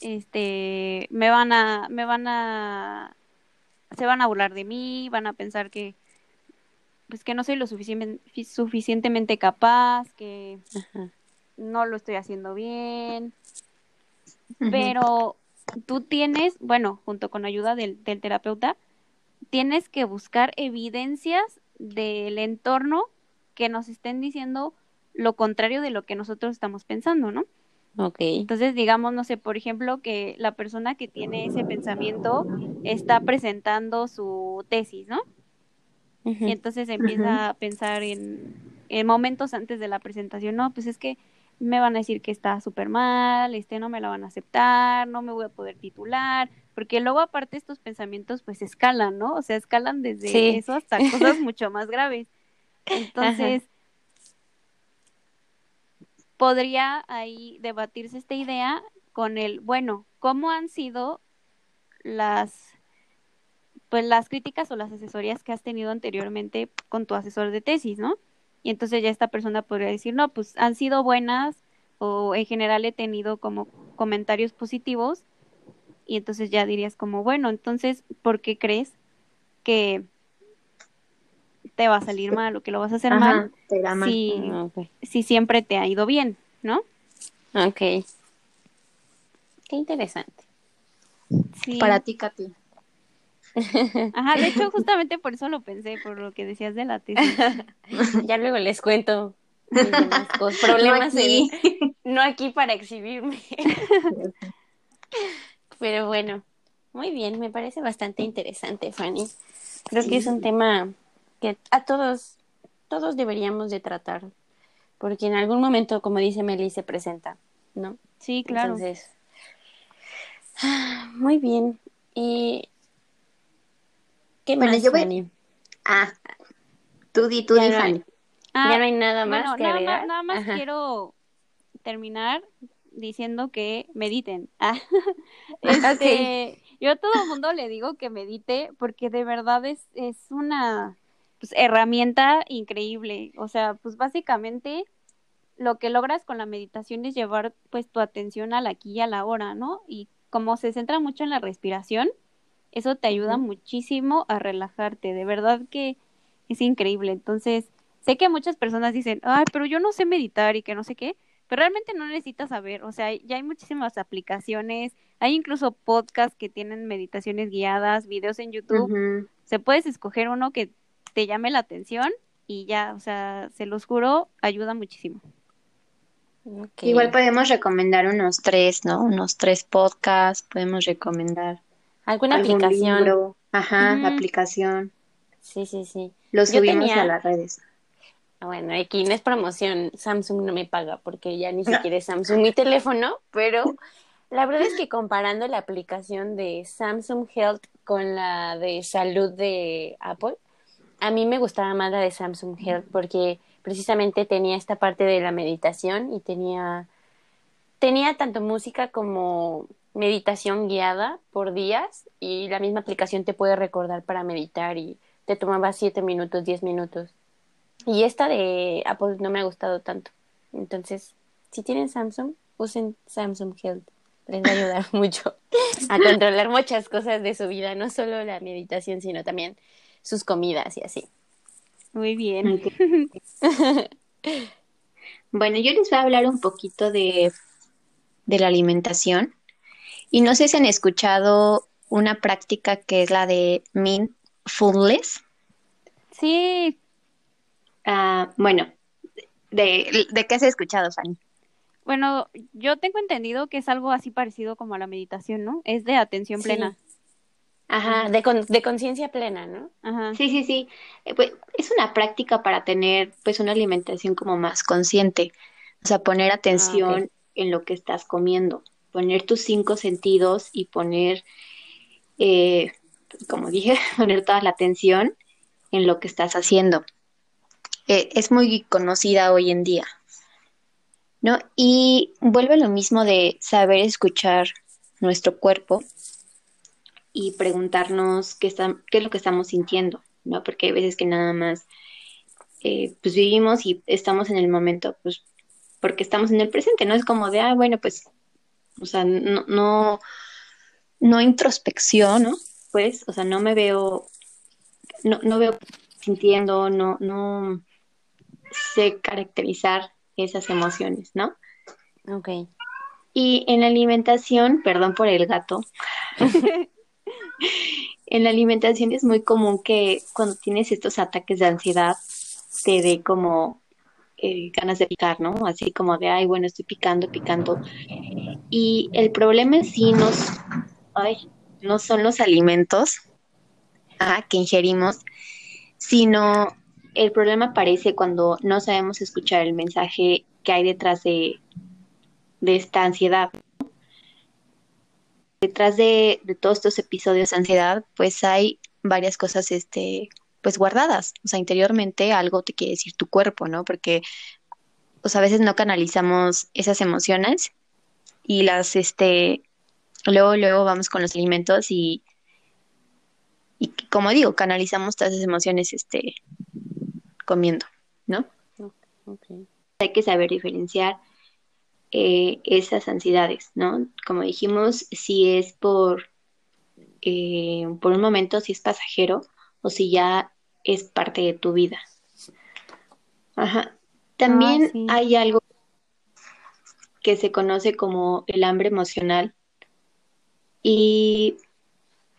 este, me van a, me van a, se van a burlar de mí, van a pensar que, pues que no soy lo suficientemente capaz, que no lo estoy haciendo bien, pero tú tienes, bueno, junto con ayuda del, del terapeuta, tienes que buscar evidencias del entorno que nos estén diciendo lo contrario de lo que nosotros estamos pensando, ¿no? Ok. Entonces, digamos, no sé, por ejemplo, que la persona que tiene ese pensamiento está presentando su tesis, ¿no? Y entonces empieza a pensar en, en momentos antes de la presentación, no, pues es que me van a decir que está súper mal, este no me la van a aceptar, no me voy a poder titular, porque luego aparte estos pensamientos pues escalan, ¿no? O sea, escalan desde Sí. eso hasta cosas mucho más graves. Entonces, podría ahí debatirse esta idea con el, bueno, ¿cómo han sido las pues las críticas o las asesorías que has tenido anteriormente con tu asesor de tesis, ¿no? Y entonces ya esta persona podría decir, no, pues han sido buenas o en general he tenido como comentarios positivos y entonces ya dirías como, bueno, entonces, ¿por qué crees que te va a salir mal o que lo vas a hacer Ajá, mal te da mal. si siempre te ha ido bien, ¿no? Ok. Qué interesante. Sí. Para ti, Katy. Ajá, de hecho, justamente por eso lo pensé, por lo que decías de la tesis. Ya luego les cuento mis demás cosas, problemas No aquí. en- no aquí para exhibirme. Pero bueno, muy bien, me parece bastante interesante, Fanny. Creo que es un tema que a todos, todos deberíamos de tratar, porque en algún momento, como dice Meli, se presenta, ¿no? Sí, claro. Entonces, ah, muy bien. ¿Y qué Bueno, más, yo voy- Fanny? Ah, tú di, tú Ya di, no hay- Fanny. Ah, ya no hay nada más bueno, que nada agregar. más, nada más Ajá. quiero terminar diciendo que mediten. Ah, este, Yo a todo el mundo le digo que medite porque de verdad es, es una pues, herramienta increíble. O sea, pues básicamente lo que logras con la meditación es llevar pues tu atención al aquí y a la hora, ¿no? Y como se centra mucho en la respiración, eso te ayuda muchísimo a relajarte. De verdad que es increíble. Entonces, sé que muchas personas dicen, ay, pero yo no sé meditar y que no sé qué, pero realmente no necesitas saber. O sea, ya hay muchísimas aplicaciones, hay incluso podcasts que tienen meditaciones guiadas, videos en YouTube. Se puedes escoger uno que te llame la atención y ya, o sea, se los juro, ayuda muchísimo. Igual podemos recomendar unos tres, ¿no? Unos tres podcasts, podemos recomendar ¿Alguna algún aplicación? libro. Ajá, Ujú. aplicación. Sí, sí, sí. Lo subimos tenía- a las redes. Ah, Bueno, aquí no es promoción, Samsung no me paga porque ya ni siquiera es Samsung mi teléfono, pero la verdad es que comparando la aplicación de Samsung Health con la de salud de Apple, a mí me gustaba más la de Samsung Health porque precisamente tenía esta parte de la meditación y tenía tenía tanto música como meditación guiada por días y la misma aplicación te puede recordar para meditar y te tomaba siete minutos, diez minutos. Y esta de Apple no me ha gustado tanto. Entonces, si tienen Samsung, usen Samsung Health. Les va a ayudar mucho a controlar muchas cosas de su vida, no solo la meditación, sino también sus comidas y así. Muy bien. Bueno, yo les voy a hablar un poquito de, de la alimentación. Y no sé si han escuchado una práctica que es la de mindfulness. Sí, Ah, bueno, de, ¿de qué has escuchado, Fanny? bueno, yo tengo entendido que es algo así parecido como a la meditación, ¿no? Es de atención Sí. plena. Ajá, de, con- de conciencia plena, ¿no? Ajá. Sí, sí, sí. Eh, pues, es una práctica para tener pues una alimentación como más consciente. O sea, poner atención en lo que estás comiendo, poner tus cinco sentidos y poner, eh, como dije, poner toda la atención en lo que estás haciendo. Eh, es muy conocida hoy en día, ¿no? Y vuelve lo mismo de saber escuchar nuestro cuerpo y preguntarnos qué, está- qué es lo que estamos sintiendo, ¿no? Porque hay veces que nada más eh, pues vivimos y estamos en el momento, pues porque estamos en el presente, ¿no? Es como de, ah, bueno, pues, o sea, no, no, no introspección, ¿no? Pues, o sea, no me veo, no, no veo sintiendo, no, no sé caracterizar esas emociones, ¿no? Ok. Y en la alimentación, perdón por el gato, en la alimentación es muy común que cuando tienes estos ataques de ansiedad te dé como eh, ganas de picar, ¿no? Así como de, ay, bueno, estoy picando, picando. Y el problema en sí ay, no son los alimentos ah, que ingerimos, sino el problema aparece cuando no sabemos escuchar el mensaje que hay detrás de, de esta ansiedad. Detrás de, de, todos estos episodios de ansiedad, pues hay varias cosas, este, pues guardadas. O sea, interiormente algo te quiere decir tu cuerpo, ¿no? Porque, pues a veces no canalizamos esas emociones y las, este, luego, luego vamos con los alimentos y, y como digo, canalizamos todas esas emociones, este, comiendo, ¿no? Okay. Hay que saber diferenciar eh, esas ansiedades, ¿no? Como dijimos, si es por, eh, por un momento, si es pasajero o si ya es parte de tu vida. Ajá. También ah, sí. hay algo que se conoce como el hambre emocional y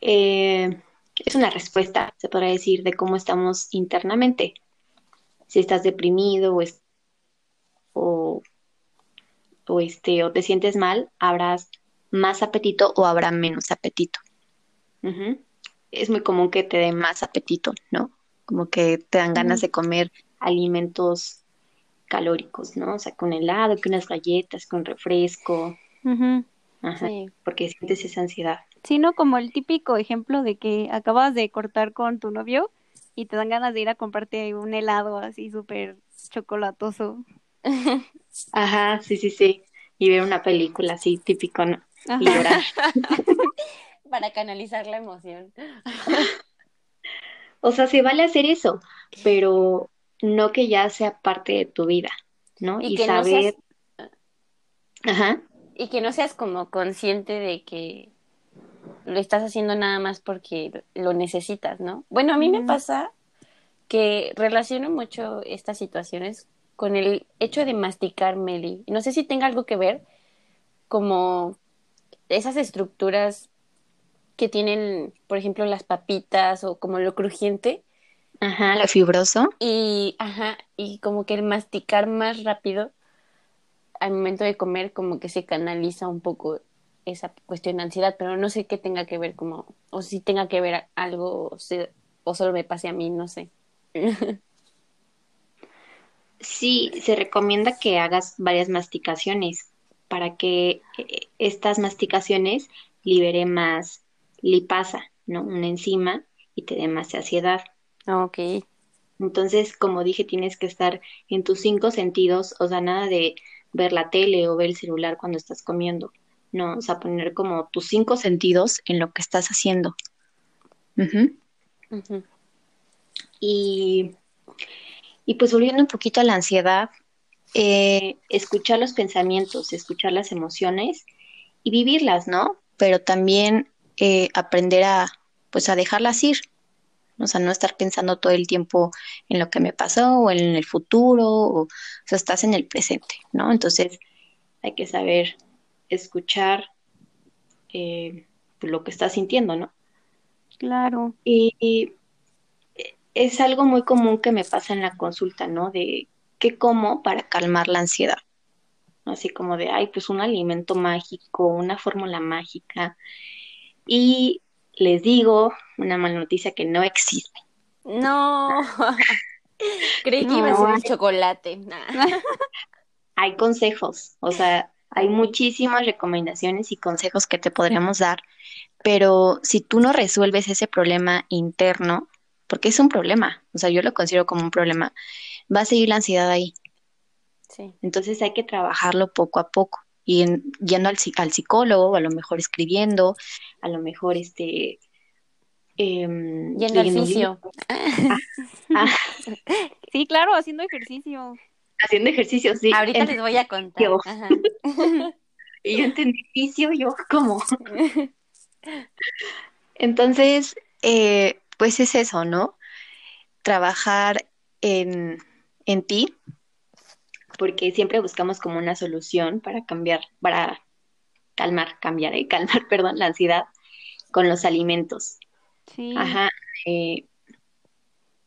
eh, es una respuesta, se podría decir, de cómo estamos internamente. Si estás deprimido o, es, o o, este, o te sientes mal, habrás más apetito o habrá menos apetito. Uh -huh. Es muy común que te dé más apetito, ¿no? Como que te dan ganas de comer alimentos calóricos, ¿no? O sea, con helado, con unas galletas, con refresco. Uh -huh. Ajá, sí. Porque sientes esa ansiedad. Sí, ¿no? Como el típico ejemplo de que acabas de cortar con tu novio y te dan ganas de ir a comprarte un helado así súper chocolatoso. Ajá, sí, sí, sí. Y ver una película así, típico, ¿no? Ajá. Y llorar. Para canalizar la emoción. o sea, se vale hacer eso, pero no que ya sea parte de tu vida, ¿no? Y, y que saber. No seas... Ajá. Y que no seas como consciente de que lo estás haciendo nada más porque lo necesitas, ¿no? Bueno, a mí mm. me pasa que relaciono mucho estas situaciones con el hecho de masticar Meli. No sé si tenga algo que ver como esas estructuras que tienen, por ejemplo, las papitas o como lo crujiente. Ajá, lo fibroso. Y, ajá, y como que el masticar más rápido al momento de comer como que se canaliza un poco esa cuestión de ansiedad, pero no sé qué tenga que ver como, o si tenga que ver algo, o, se, o solo me pase a mí, no sé. Sí, se recomienda que hagas varias masticaciones para que eh, estas masticaciones libere más lipasa, ¿no? Una enzima y te dé más saciedad. Ok. Entonces, como dije, tienes que estar en tus cinco sentidos, o sea, nada de ver la tele o ver el celular cuando estás comiendo, no, o sea, poner como tus cinco sentidos en lo que estás haciendo. Uh -huh. Uh -huh. Y y pues volviendo un poquito a la ansiedad, eh, escuchar los pensamientos, escuchar las emociones y vivirlas, ¿no? Pero también eh, aprender a, pues a dejarlas ir, o sea, no estar pensando todo el tiempo en lo que me pasó o en el futuro, o, o sea, estás en el presente, ¿no? Entonces hay que saber escuchar eh, lo que estás sintiendo, ¿no? Claro. Y, y es algo muy común que me pasa en la consulta, ¿no? De qué como para calmar la ansiedad. Así como de, ay, pues un alimento mágico, una fórmula mágica. Y les digo una mala noticia que no existe. No. Creí que no, iba a ser el chocolate. hay consejos, o sea, hay muchísimas recomendaciones y consejos que te podríamos dar, pero si tú no resuelves ese problema interno, porque es un problema, o sea, yo lo considero como un problema, va a seguir la ansiedad ahí. Sí. Entonces hay que trabajarlo poco a poco, y en, yendo al, al, psicólogo, a lo mejor escribiendo, a lo mejor este... Eh, yendo al fisio. Ah, ah. Sí, claro, haciendo ejercicio. Haciendo ejercicio, sí. Ahorita les voy a contar. Yo. y yo entendí fisio, yo como. Entonces, eh, pues es eso, ¿no? Trabajar en, en ti, porque siempre buscamos como una solución para cambiar, para calmar, cambiar, ¿eh? calmar, perdón, la ansiedad con los alimentos. Sí. Ajá. eh,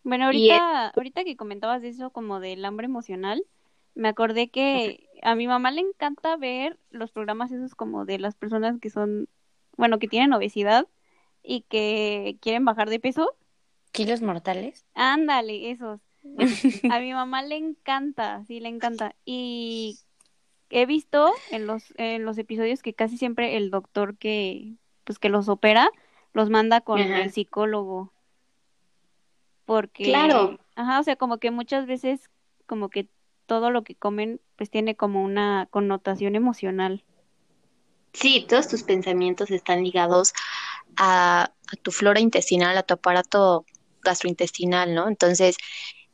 Bueno, ahorita, ahorita que comentabas eso como del hambre emocional, me acordé que a mi mamá le encanta ver los programas esos como de las personas que son, bueno, que tienen obesidad y que quieren bajar de peso. ¿Kilos mortales? Ándale, esos. A mi mamá le encanta, sí, le encanta. Y he visto en los, en los episodios que casi siempre el doctor que, pues, que los opera, los manda con Ajá. el psicólogo. Porque, Claro. ajá, o sea, como que muchas veces, como que todo lo que comen, pues tiene como una connotación emocional. Sí, todos tus pensamientos están ligados a, a tu flora intestinal, a tu aparato gastrointestinal, ¿no? Entonces,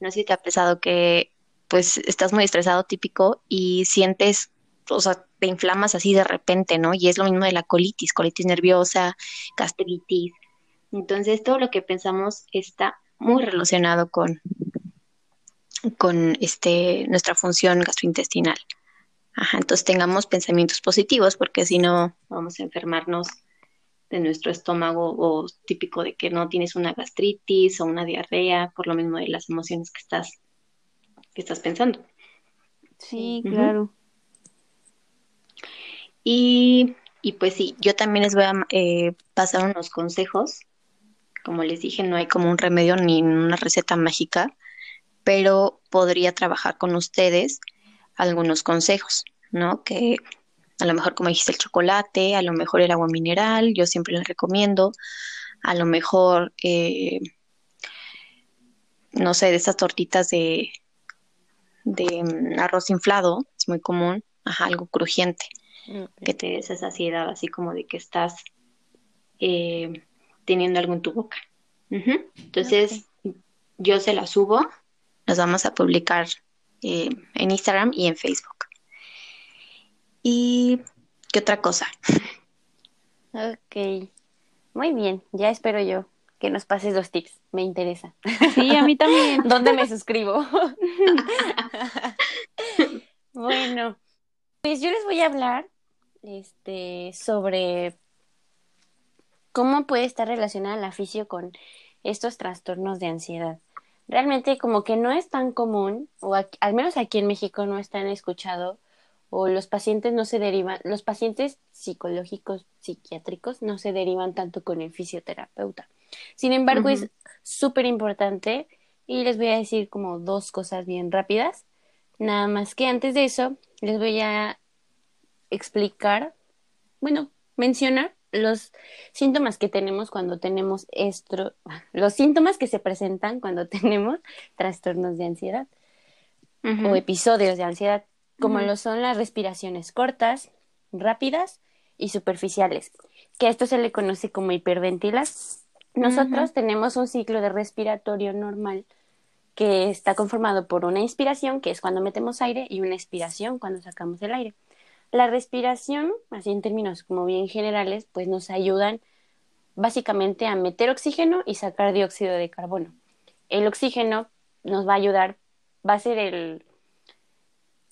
no sé si te ha pesado que pues estás muy estresado típico y sientes, o sea, te inflamas así de repente, ¿no? Y es lo mismo de la colitis, colitis nerviosa, gastritis. Entonces, todo lo que pensamos está muy relacionado con, con este, nuestra función gastrointestinal. Ajá, entonces tengamos pensamientos positivos porque si no vamos a enfermarnos de nuestro estómago o típico de que no tienes una gastritis o una diarrea por lo mismo de las emociones que estás que estás pensando. Sí, claro. Y, y pues sí, yo también les voy a eh, pasar unos consejos. Como les dije, no hay como un remedio ni una receta mágica, pero podría trabajar con ustedes algunos consejos, ¿no? Que a lo mejor, como dijiste, el chocolate, a lo mejor el agua mineral, yo siempre les recomiendo, a lo mejor, eh, no sé, de estas tortitas de, de mm, arroz inflado, es muy común, ajá, algo crujiente que te dé esa saciedad, así como de que estás eh, teniendo algo en tu boca. Entonces, yo se las subo, las vamos a publicar eh, en Instagram y en Facebook. ¿Y qué otra cosa? Ok. Muy bien, ya espero yo que nos pases los tips. Me interesa. Sí, a mí también. ¿Dónde me suscribo? bueno, pues yo les voy a hablar este, sobre cómo puede estar relacionada la fisio con estos trastornos de ansiedad. Realmente como que no es tan común, o aquí- al menos aquí en México no es tan escuchado, o los pacientes no se derivan, los pacientes psicológicos, psiquiátricos no se derivan tanto con el fisioterapeuta. Sin embargo, es súper importante y les voy a decir como dos cosas bien rápidas. Nada más que antes de eso, les voy a explicar, bueno, mencionar los síntomas que tenemos cuando tenemos esto, los síntomas que se presentan cuando tenemos trastornos de ansiedad o episodios de ansiedad, como lo son las respiraciones cortas, rápidas y superficiales, que a esto se le conoce como hiperventilar. Nosotros tenemos un ciclo de respiratorio normal que está conformado por una inspiración, que es cuando metemos aire, y una expiración cuando sacamos el aire. La respiración, así en términos como bien generales, pues nos ayudan básicamente a meter oxígeno y sacar dióxido de carbono. El oxígeno nos va a ayudar, va a ser el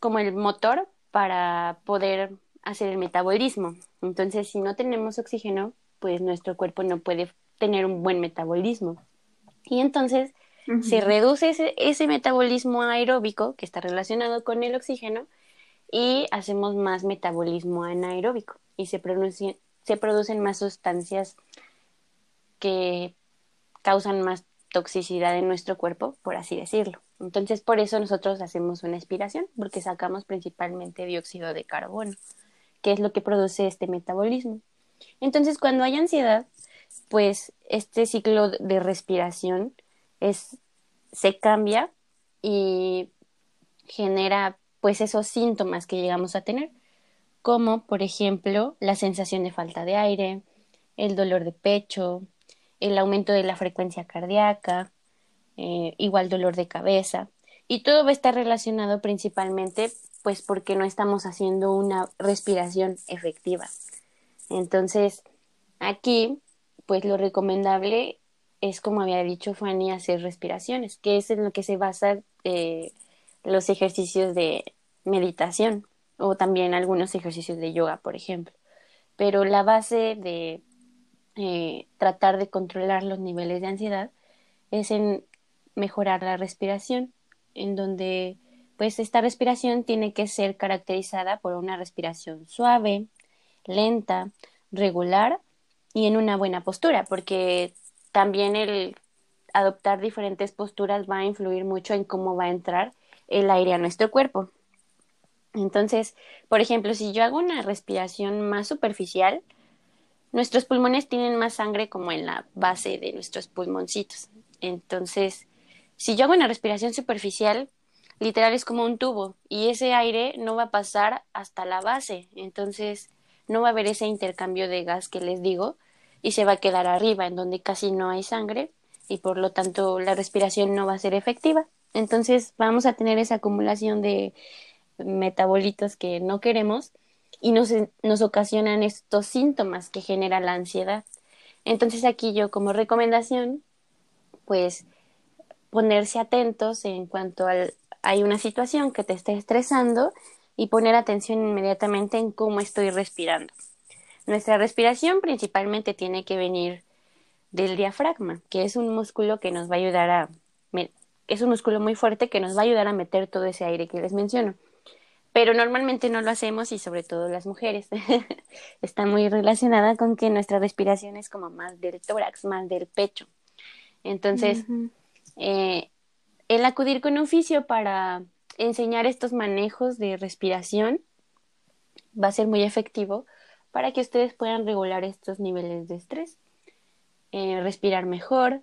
como el motor para poder hacer el metabolismo. Entonces, si no tenemos oxígeno, pues nuestro cuerpo no puede tener un buen metabolismo. Y entonces se reduce ese, ese metabolismo aeróbico que está relacionado con el oxígeno y hacemos más metabolismo anaeróbico y se, se producen más sustancias que causan más toxicidad en nuestro cuerpo, por así decirlo. Entonces, por eso nosotros hacemos una expiración, porque sacamos principalmente dióxido de carbono, que es lo que produce este metabolismo. Entonces, cuando hay ansiedad, pues este ciclo de respiración es, se cambia y genera pues esos síntomas que llegamos a tener, como por ejemplo la sensación de falta de aire, el dolor de pecho, el aumento de la frecuencia cardíaca, eh, igual dolor de cabeza, y todo va a estar relacionado principalmente pues porque no estamos haciendo una respiración efectiva. Entonces, aquí pues lo recomendable es como había dicho Fanny hacer respiraciones, que es en lo que se basa eh, los ejercicios de meditación o también algunos ejercicios de yoga, por ejemplo. pero la base de eh, tratar de controlar los niveles de ansiedad es en mejorar la respiración, en donde pues esta respiración tiene que ser caracterizada por una respiración suave, lenta, regular y en una buena postura, porque también el adoptar diferentes posturas va a influir mucho en cómo va a entrar el aire a nuestro cuerpo. Entonces, por ejemplo, si yo hago una respiración más superficial, nuestros pulmones tienen más sangre como en la base de nuestros pulmoncitos. Entonces, si yo hago una respiración superficial, literal es como un tubo y ese aire no va a pasar hasta la base. Entonces, no va a haber ese intercambio de gas que les digo y se va a quedar arriba en donde casi no hay sangre y por lo tanto la respiración no va a ser efectiva. Entonces vamos a tener esa acumulación de metabolitos que no queremos y nos, nos ocasionan estos síntomas que genera la ansiedad. Entonces aquí yo como recomendación, pues ponerse atentos en cuanto al, hay una situación que te esté estresando y poner atención inmediatamente en cómo estoy respirando. Nuestra respiración principalmente tiene que venir del diafragma, que es un músculo que nos va a ayudar a es un músculo muy fuerte que nos va a ayudar a meter todo ese aire que les menciono. Pero normalmente no lo hacemos y sobre todo las mujeres. Está muy relacionada con que nuestra respiración es como más del tórax, más del pecho. Entonces, eh, el acudir con oficio para enseñar estos manejos de respiración va a ser muy efectivo para que ustedes puedan regular estos niveles de estrés, eh, respirar mejor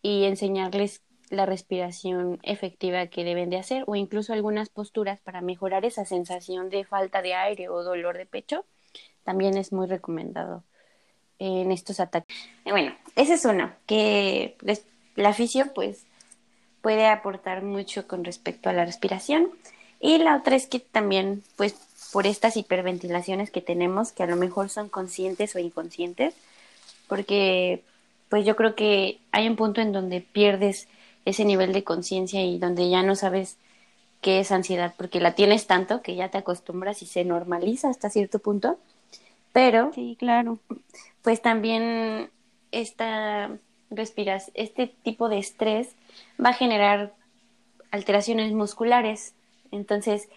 y enseñarles la respiración efectiva que deben de hacer o incluso algunas posturas para mejorar esa sensación de falta de aire o dolor de pecho, también es muy recomendado en estos ataques. Bueno, ese es uno, que la fisio pues puede aportar mucho con respecto a la respiración y la otra es que también pues por estas hiperventilaciones que tenemos, que a lo mejor son conscientes o inconscientes, porque pues yo creo que hay un punto en donde pierdes ese nivel de conciencia y donde ya no sabes qué es ansiedad, porque la tienes tanto que ya te acostumbras y se normaliza hasta cierto punto. Pero, sí, claro. Pues también esta respiras, este tipo de estrés va a generar alteraciones musculares. Entonces,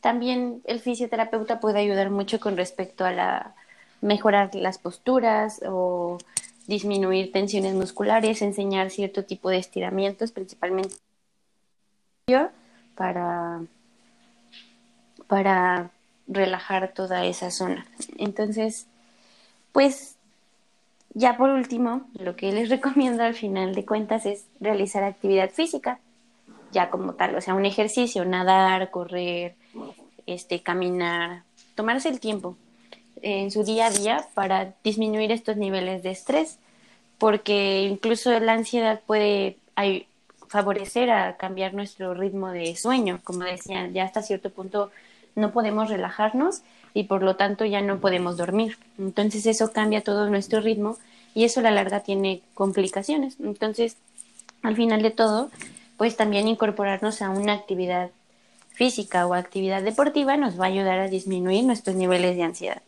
también el fisioterapeuta puede ayudar mucho con respecto a la mejorar las posturas o disminuir tensiones musculares, enseñar cierto tipo de estiramientos, principalmente para, para relajar toda esa zona. Entonces, pues ya por último, lo que les recomiendo al final de cuentas es realizar actividad física, ya como tal, o sea, un ejercicio, nadar, correr, este, caminar, tomarse el tiempo en su día a día para disminuir estos niveles de estrés, porque incluso la ansiedad puede favorecer a cambiar nuestro ritmo de sueño, como decían, ya hasta cierto punto no podemos relajarnos y por lo tanto ya no podemos dormir. Entonces eso cambia todo nuestro ritmo y eso a la larga tiene complicaciones. Entonces, al final de todo, pues también incorporarnos a una actividad física o actividad deportiva nos va a ayudar a disminuir nuestros niveles de ansiedad.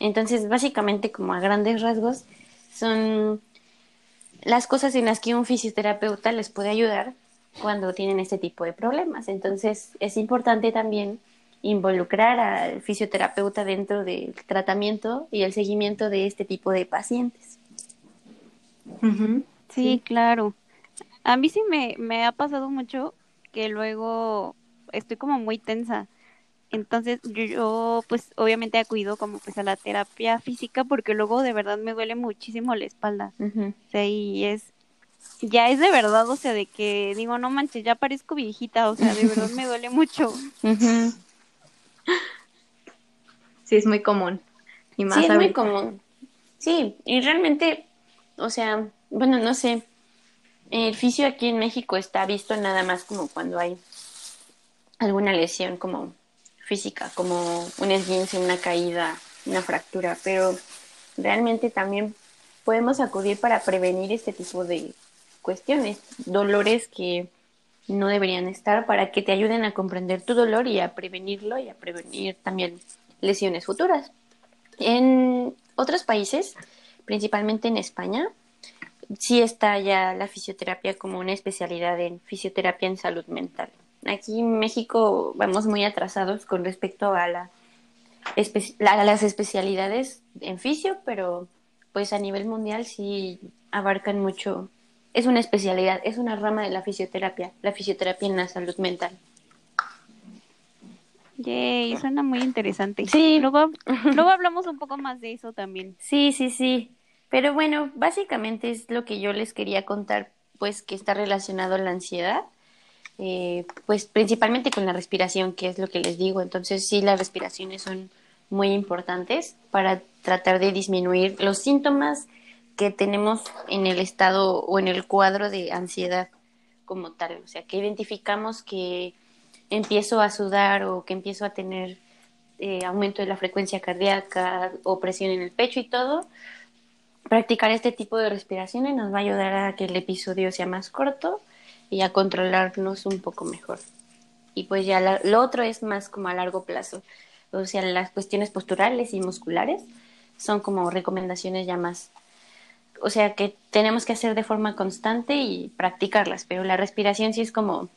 Entonces, básicamente, como a grandes rasgos, son las cosas en las que un fisioterapeuta les puede ayudar cuando tienen este tipo de problemas. Entonces, es importante también involucrar al fisioterapeuta dentro del tratamiento y el seguimiento de este tipo de pacientes. sí, claro. A mí sí me, me ha pasado mucho que luego estoy como muy tensa. Entonces yo, pues obviamente acudido como pues a la terapia física porque luego de verdad me duele muchísimo la espalda. O sea, y es, ya es de verdad, o sea, de que digo, no manches, ya parezco viejita, o sea, de verdad me duele mucho. Sí, es muy común. Y más sí, es muy común. Sí, y realmente, o sea, bueno, no sé, el fisio aquí en México está visto nada más como cuando hay alguna lesión como física, como un esguince, una caída, una fractura, pero realmente también podemos acudir para prevenir este tipo de cuestiones, dolores que no deberían estar para que te ayuden a comprender tu dolor y a prevenirlo y a prevenir también lesiones futuras. En otros países, principalmente en España, sí está ya la fisioterapia como una especialidad en fisioterapia en salud mental. Aquí en México vamos muy atrasados con respecto a, la, a las especialidades en fisio, pero pues a nivel mundial sí abarcan mucho. Es una especialidad, es una rama de la fisioterapia, la fisioterapia en la salud mental. Yay, suena muy interesante. Sí. Luego, luego hablamos un poco más de eso también. Sí, sí, sí. Pero bueno, básicamente es lo que yo les quería contar, pues que está relacionado a la ansiedad, eh, pues principalmente con la respiración, que es lo que les digo. Entonces sí, las respiraciones son muy importantes para tratar de disminuir los síntomas que tenemos en el estado o en el cuadro de ansiedad como tal. O sea, que identificamos que empiezo a sudar o que empiezo a tener eh, aumento de la frecuencia cardíaca o presión en el pecho y todo, practicar este tipo de respiraciones nos va a ayudar a que el episodio sea más corto y a controlarnos un poco mejor. Y pues ya lo otro es más como a largo plazo. O sea, las cuestiones posturales y musculares son como recomendaciones ya más, o sea, que tenemos que hacer de forma constante y practicarlas, pero la respiración sí es como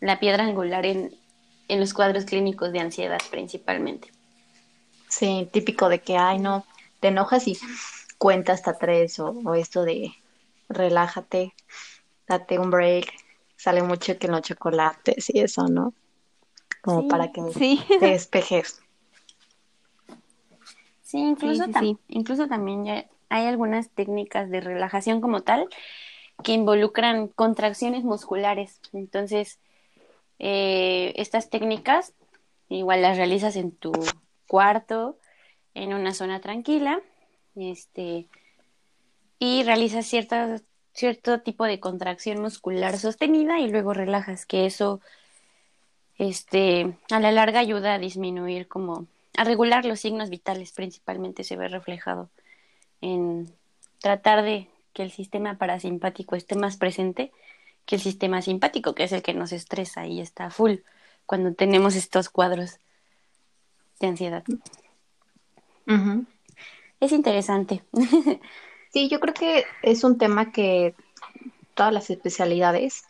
la piedra angular en, en los cuadros clínicos de ansiedad principalmente. Sí, típico de que, ay, no, te enojas y cuenta hasta tres o, esto de relájate, date un break, sale mucho que los chocolates y eso, ¿no? Como para que te despejes. Sí, incluso, incluso también ya hay algunas técnicas de relajación como tal que involucran contracciones musculares. Entonces, eh, estas técnicas igual las realizas en tu cuarto, en una zona tranquila, este, y realizas cierta, cierto tipo de contracción muscular sostenida y luego relajas, que eso este, a la larga ayuda a disminuir como a regular los signos vitales, principalmente se ve reflejado en tratar de que el sistema parasimpático esté más presente que el sistema simpático, que es el que nos estresa y está full cuando tenemos estos cuadros de ansiedad. Es interesante. sí, yo creo que es un tema que todas las especialidades,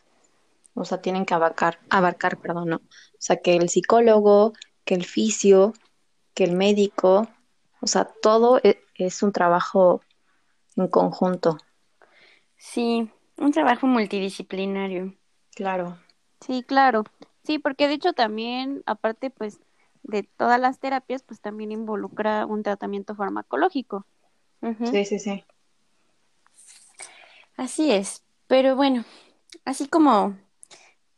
o sea, tienen que abarcar, abarcar, perdón, ¿no? O sea, que el psicólogo, que el fisio, que el médico, o sea, todo e, es un trabajo en conjunto. Sí, un trabajo multidisciplinario. Claro. Sí, claro. Sí, porque de hecho también, aparte pues de todas las terapias, pues también involucra un tratamiento farmacológico. Sí, sí, sí. Así es. Pero bueno, así como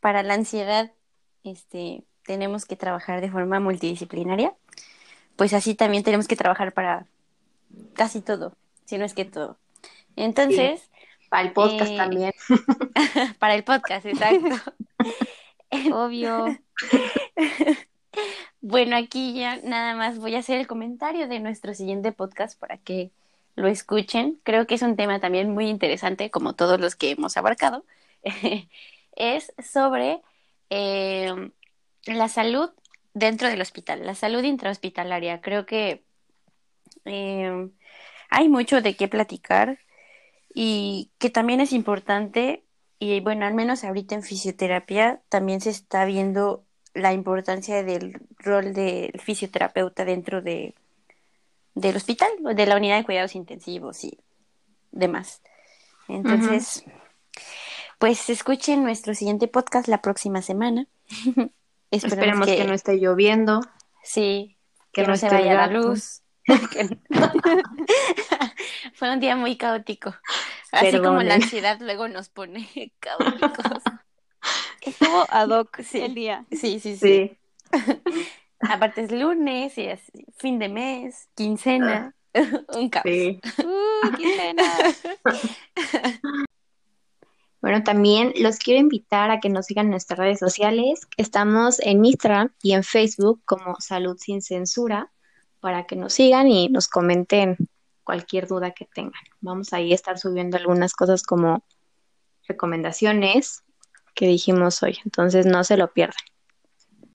para la ansiedad, este, tenemos que trabajar de forma multidisciplinaria, pues así también tenemos que trabajar para casi todo, si no es que todo. Entonces, para el podcast eh, también. para el podcast, exacto. Obvio. bueno, aquí ya nada más voy a hacer el comentario de nuestro siguiente podcast para que lo escuchen. Creo que es un tema también muy interesante, como todos los que hemos abarcado. es sobre eh, la salud dentro del hospital, la salud intrahospitalaria. Creo que eh, hay mucho de qué platicar y que también es importante, y bueno, al menos ahorita en fisioterapia también se está viendo la importancia del rol del fisioterapeuta dentro de del hospital, de la unidad de cuidados intensivos y demás. Entonces, pues escuchen nuestro siguiente podcast la próxima semana. Esperemos que, no esté lloviendo. Sí, que, no, se vaya la luz. Fue un día muy caótico. Así como la ansiedad luego nos pone caóticos. Estuvo ad hoc el día. Sí, sí, sí. Aparte es lunes y es fin de mes, quincena. un caos. Sí. Uh, quincena. Bueno, también los quiero invitar a que nos sigan en nuestras redes sociales. Estamos en Instagram y en Facebook como Salud Sin Censura para que nos sigan y nos comenten cualquier duda que tengan. Vamos ahí a estar subiendo algunas cosas como recomendaciones que dijimos hoy, entonces no se lo pierdan.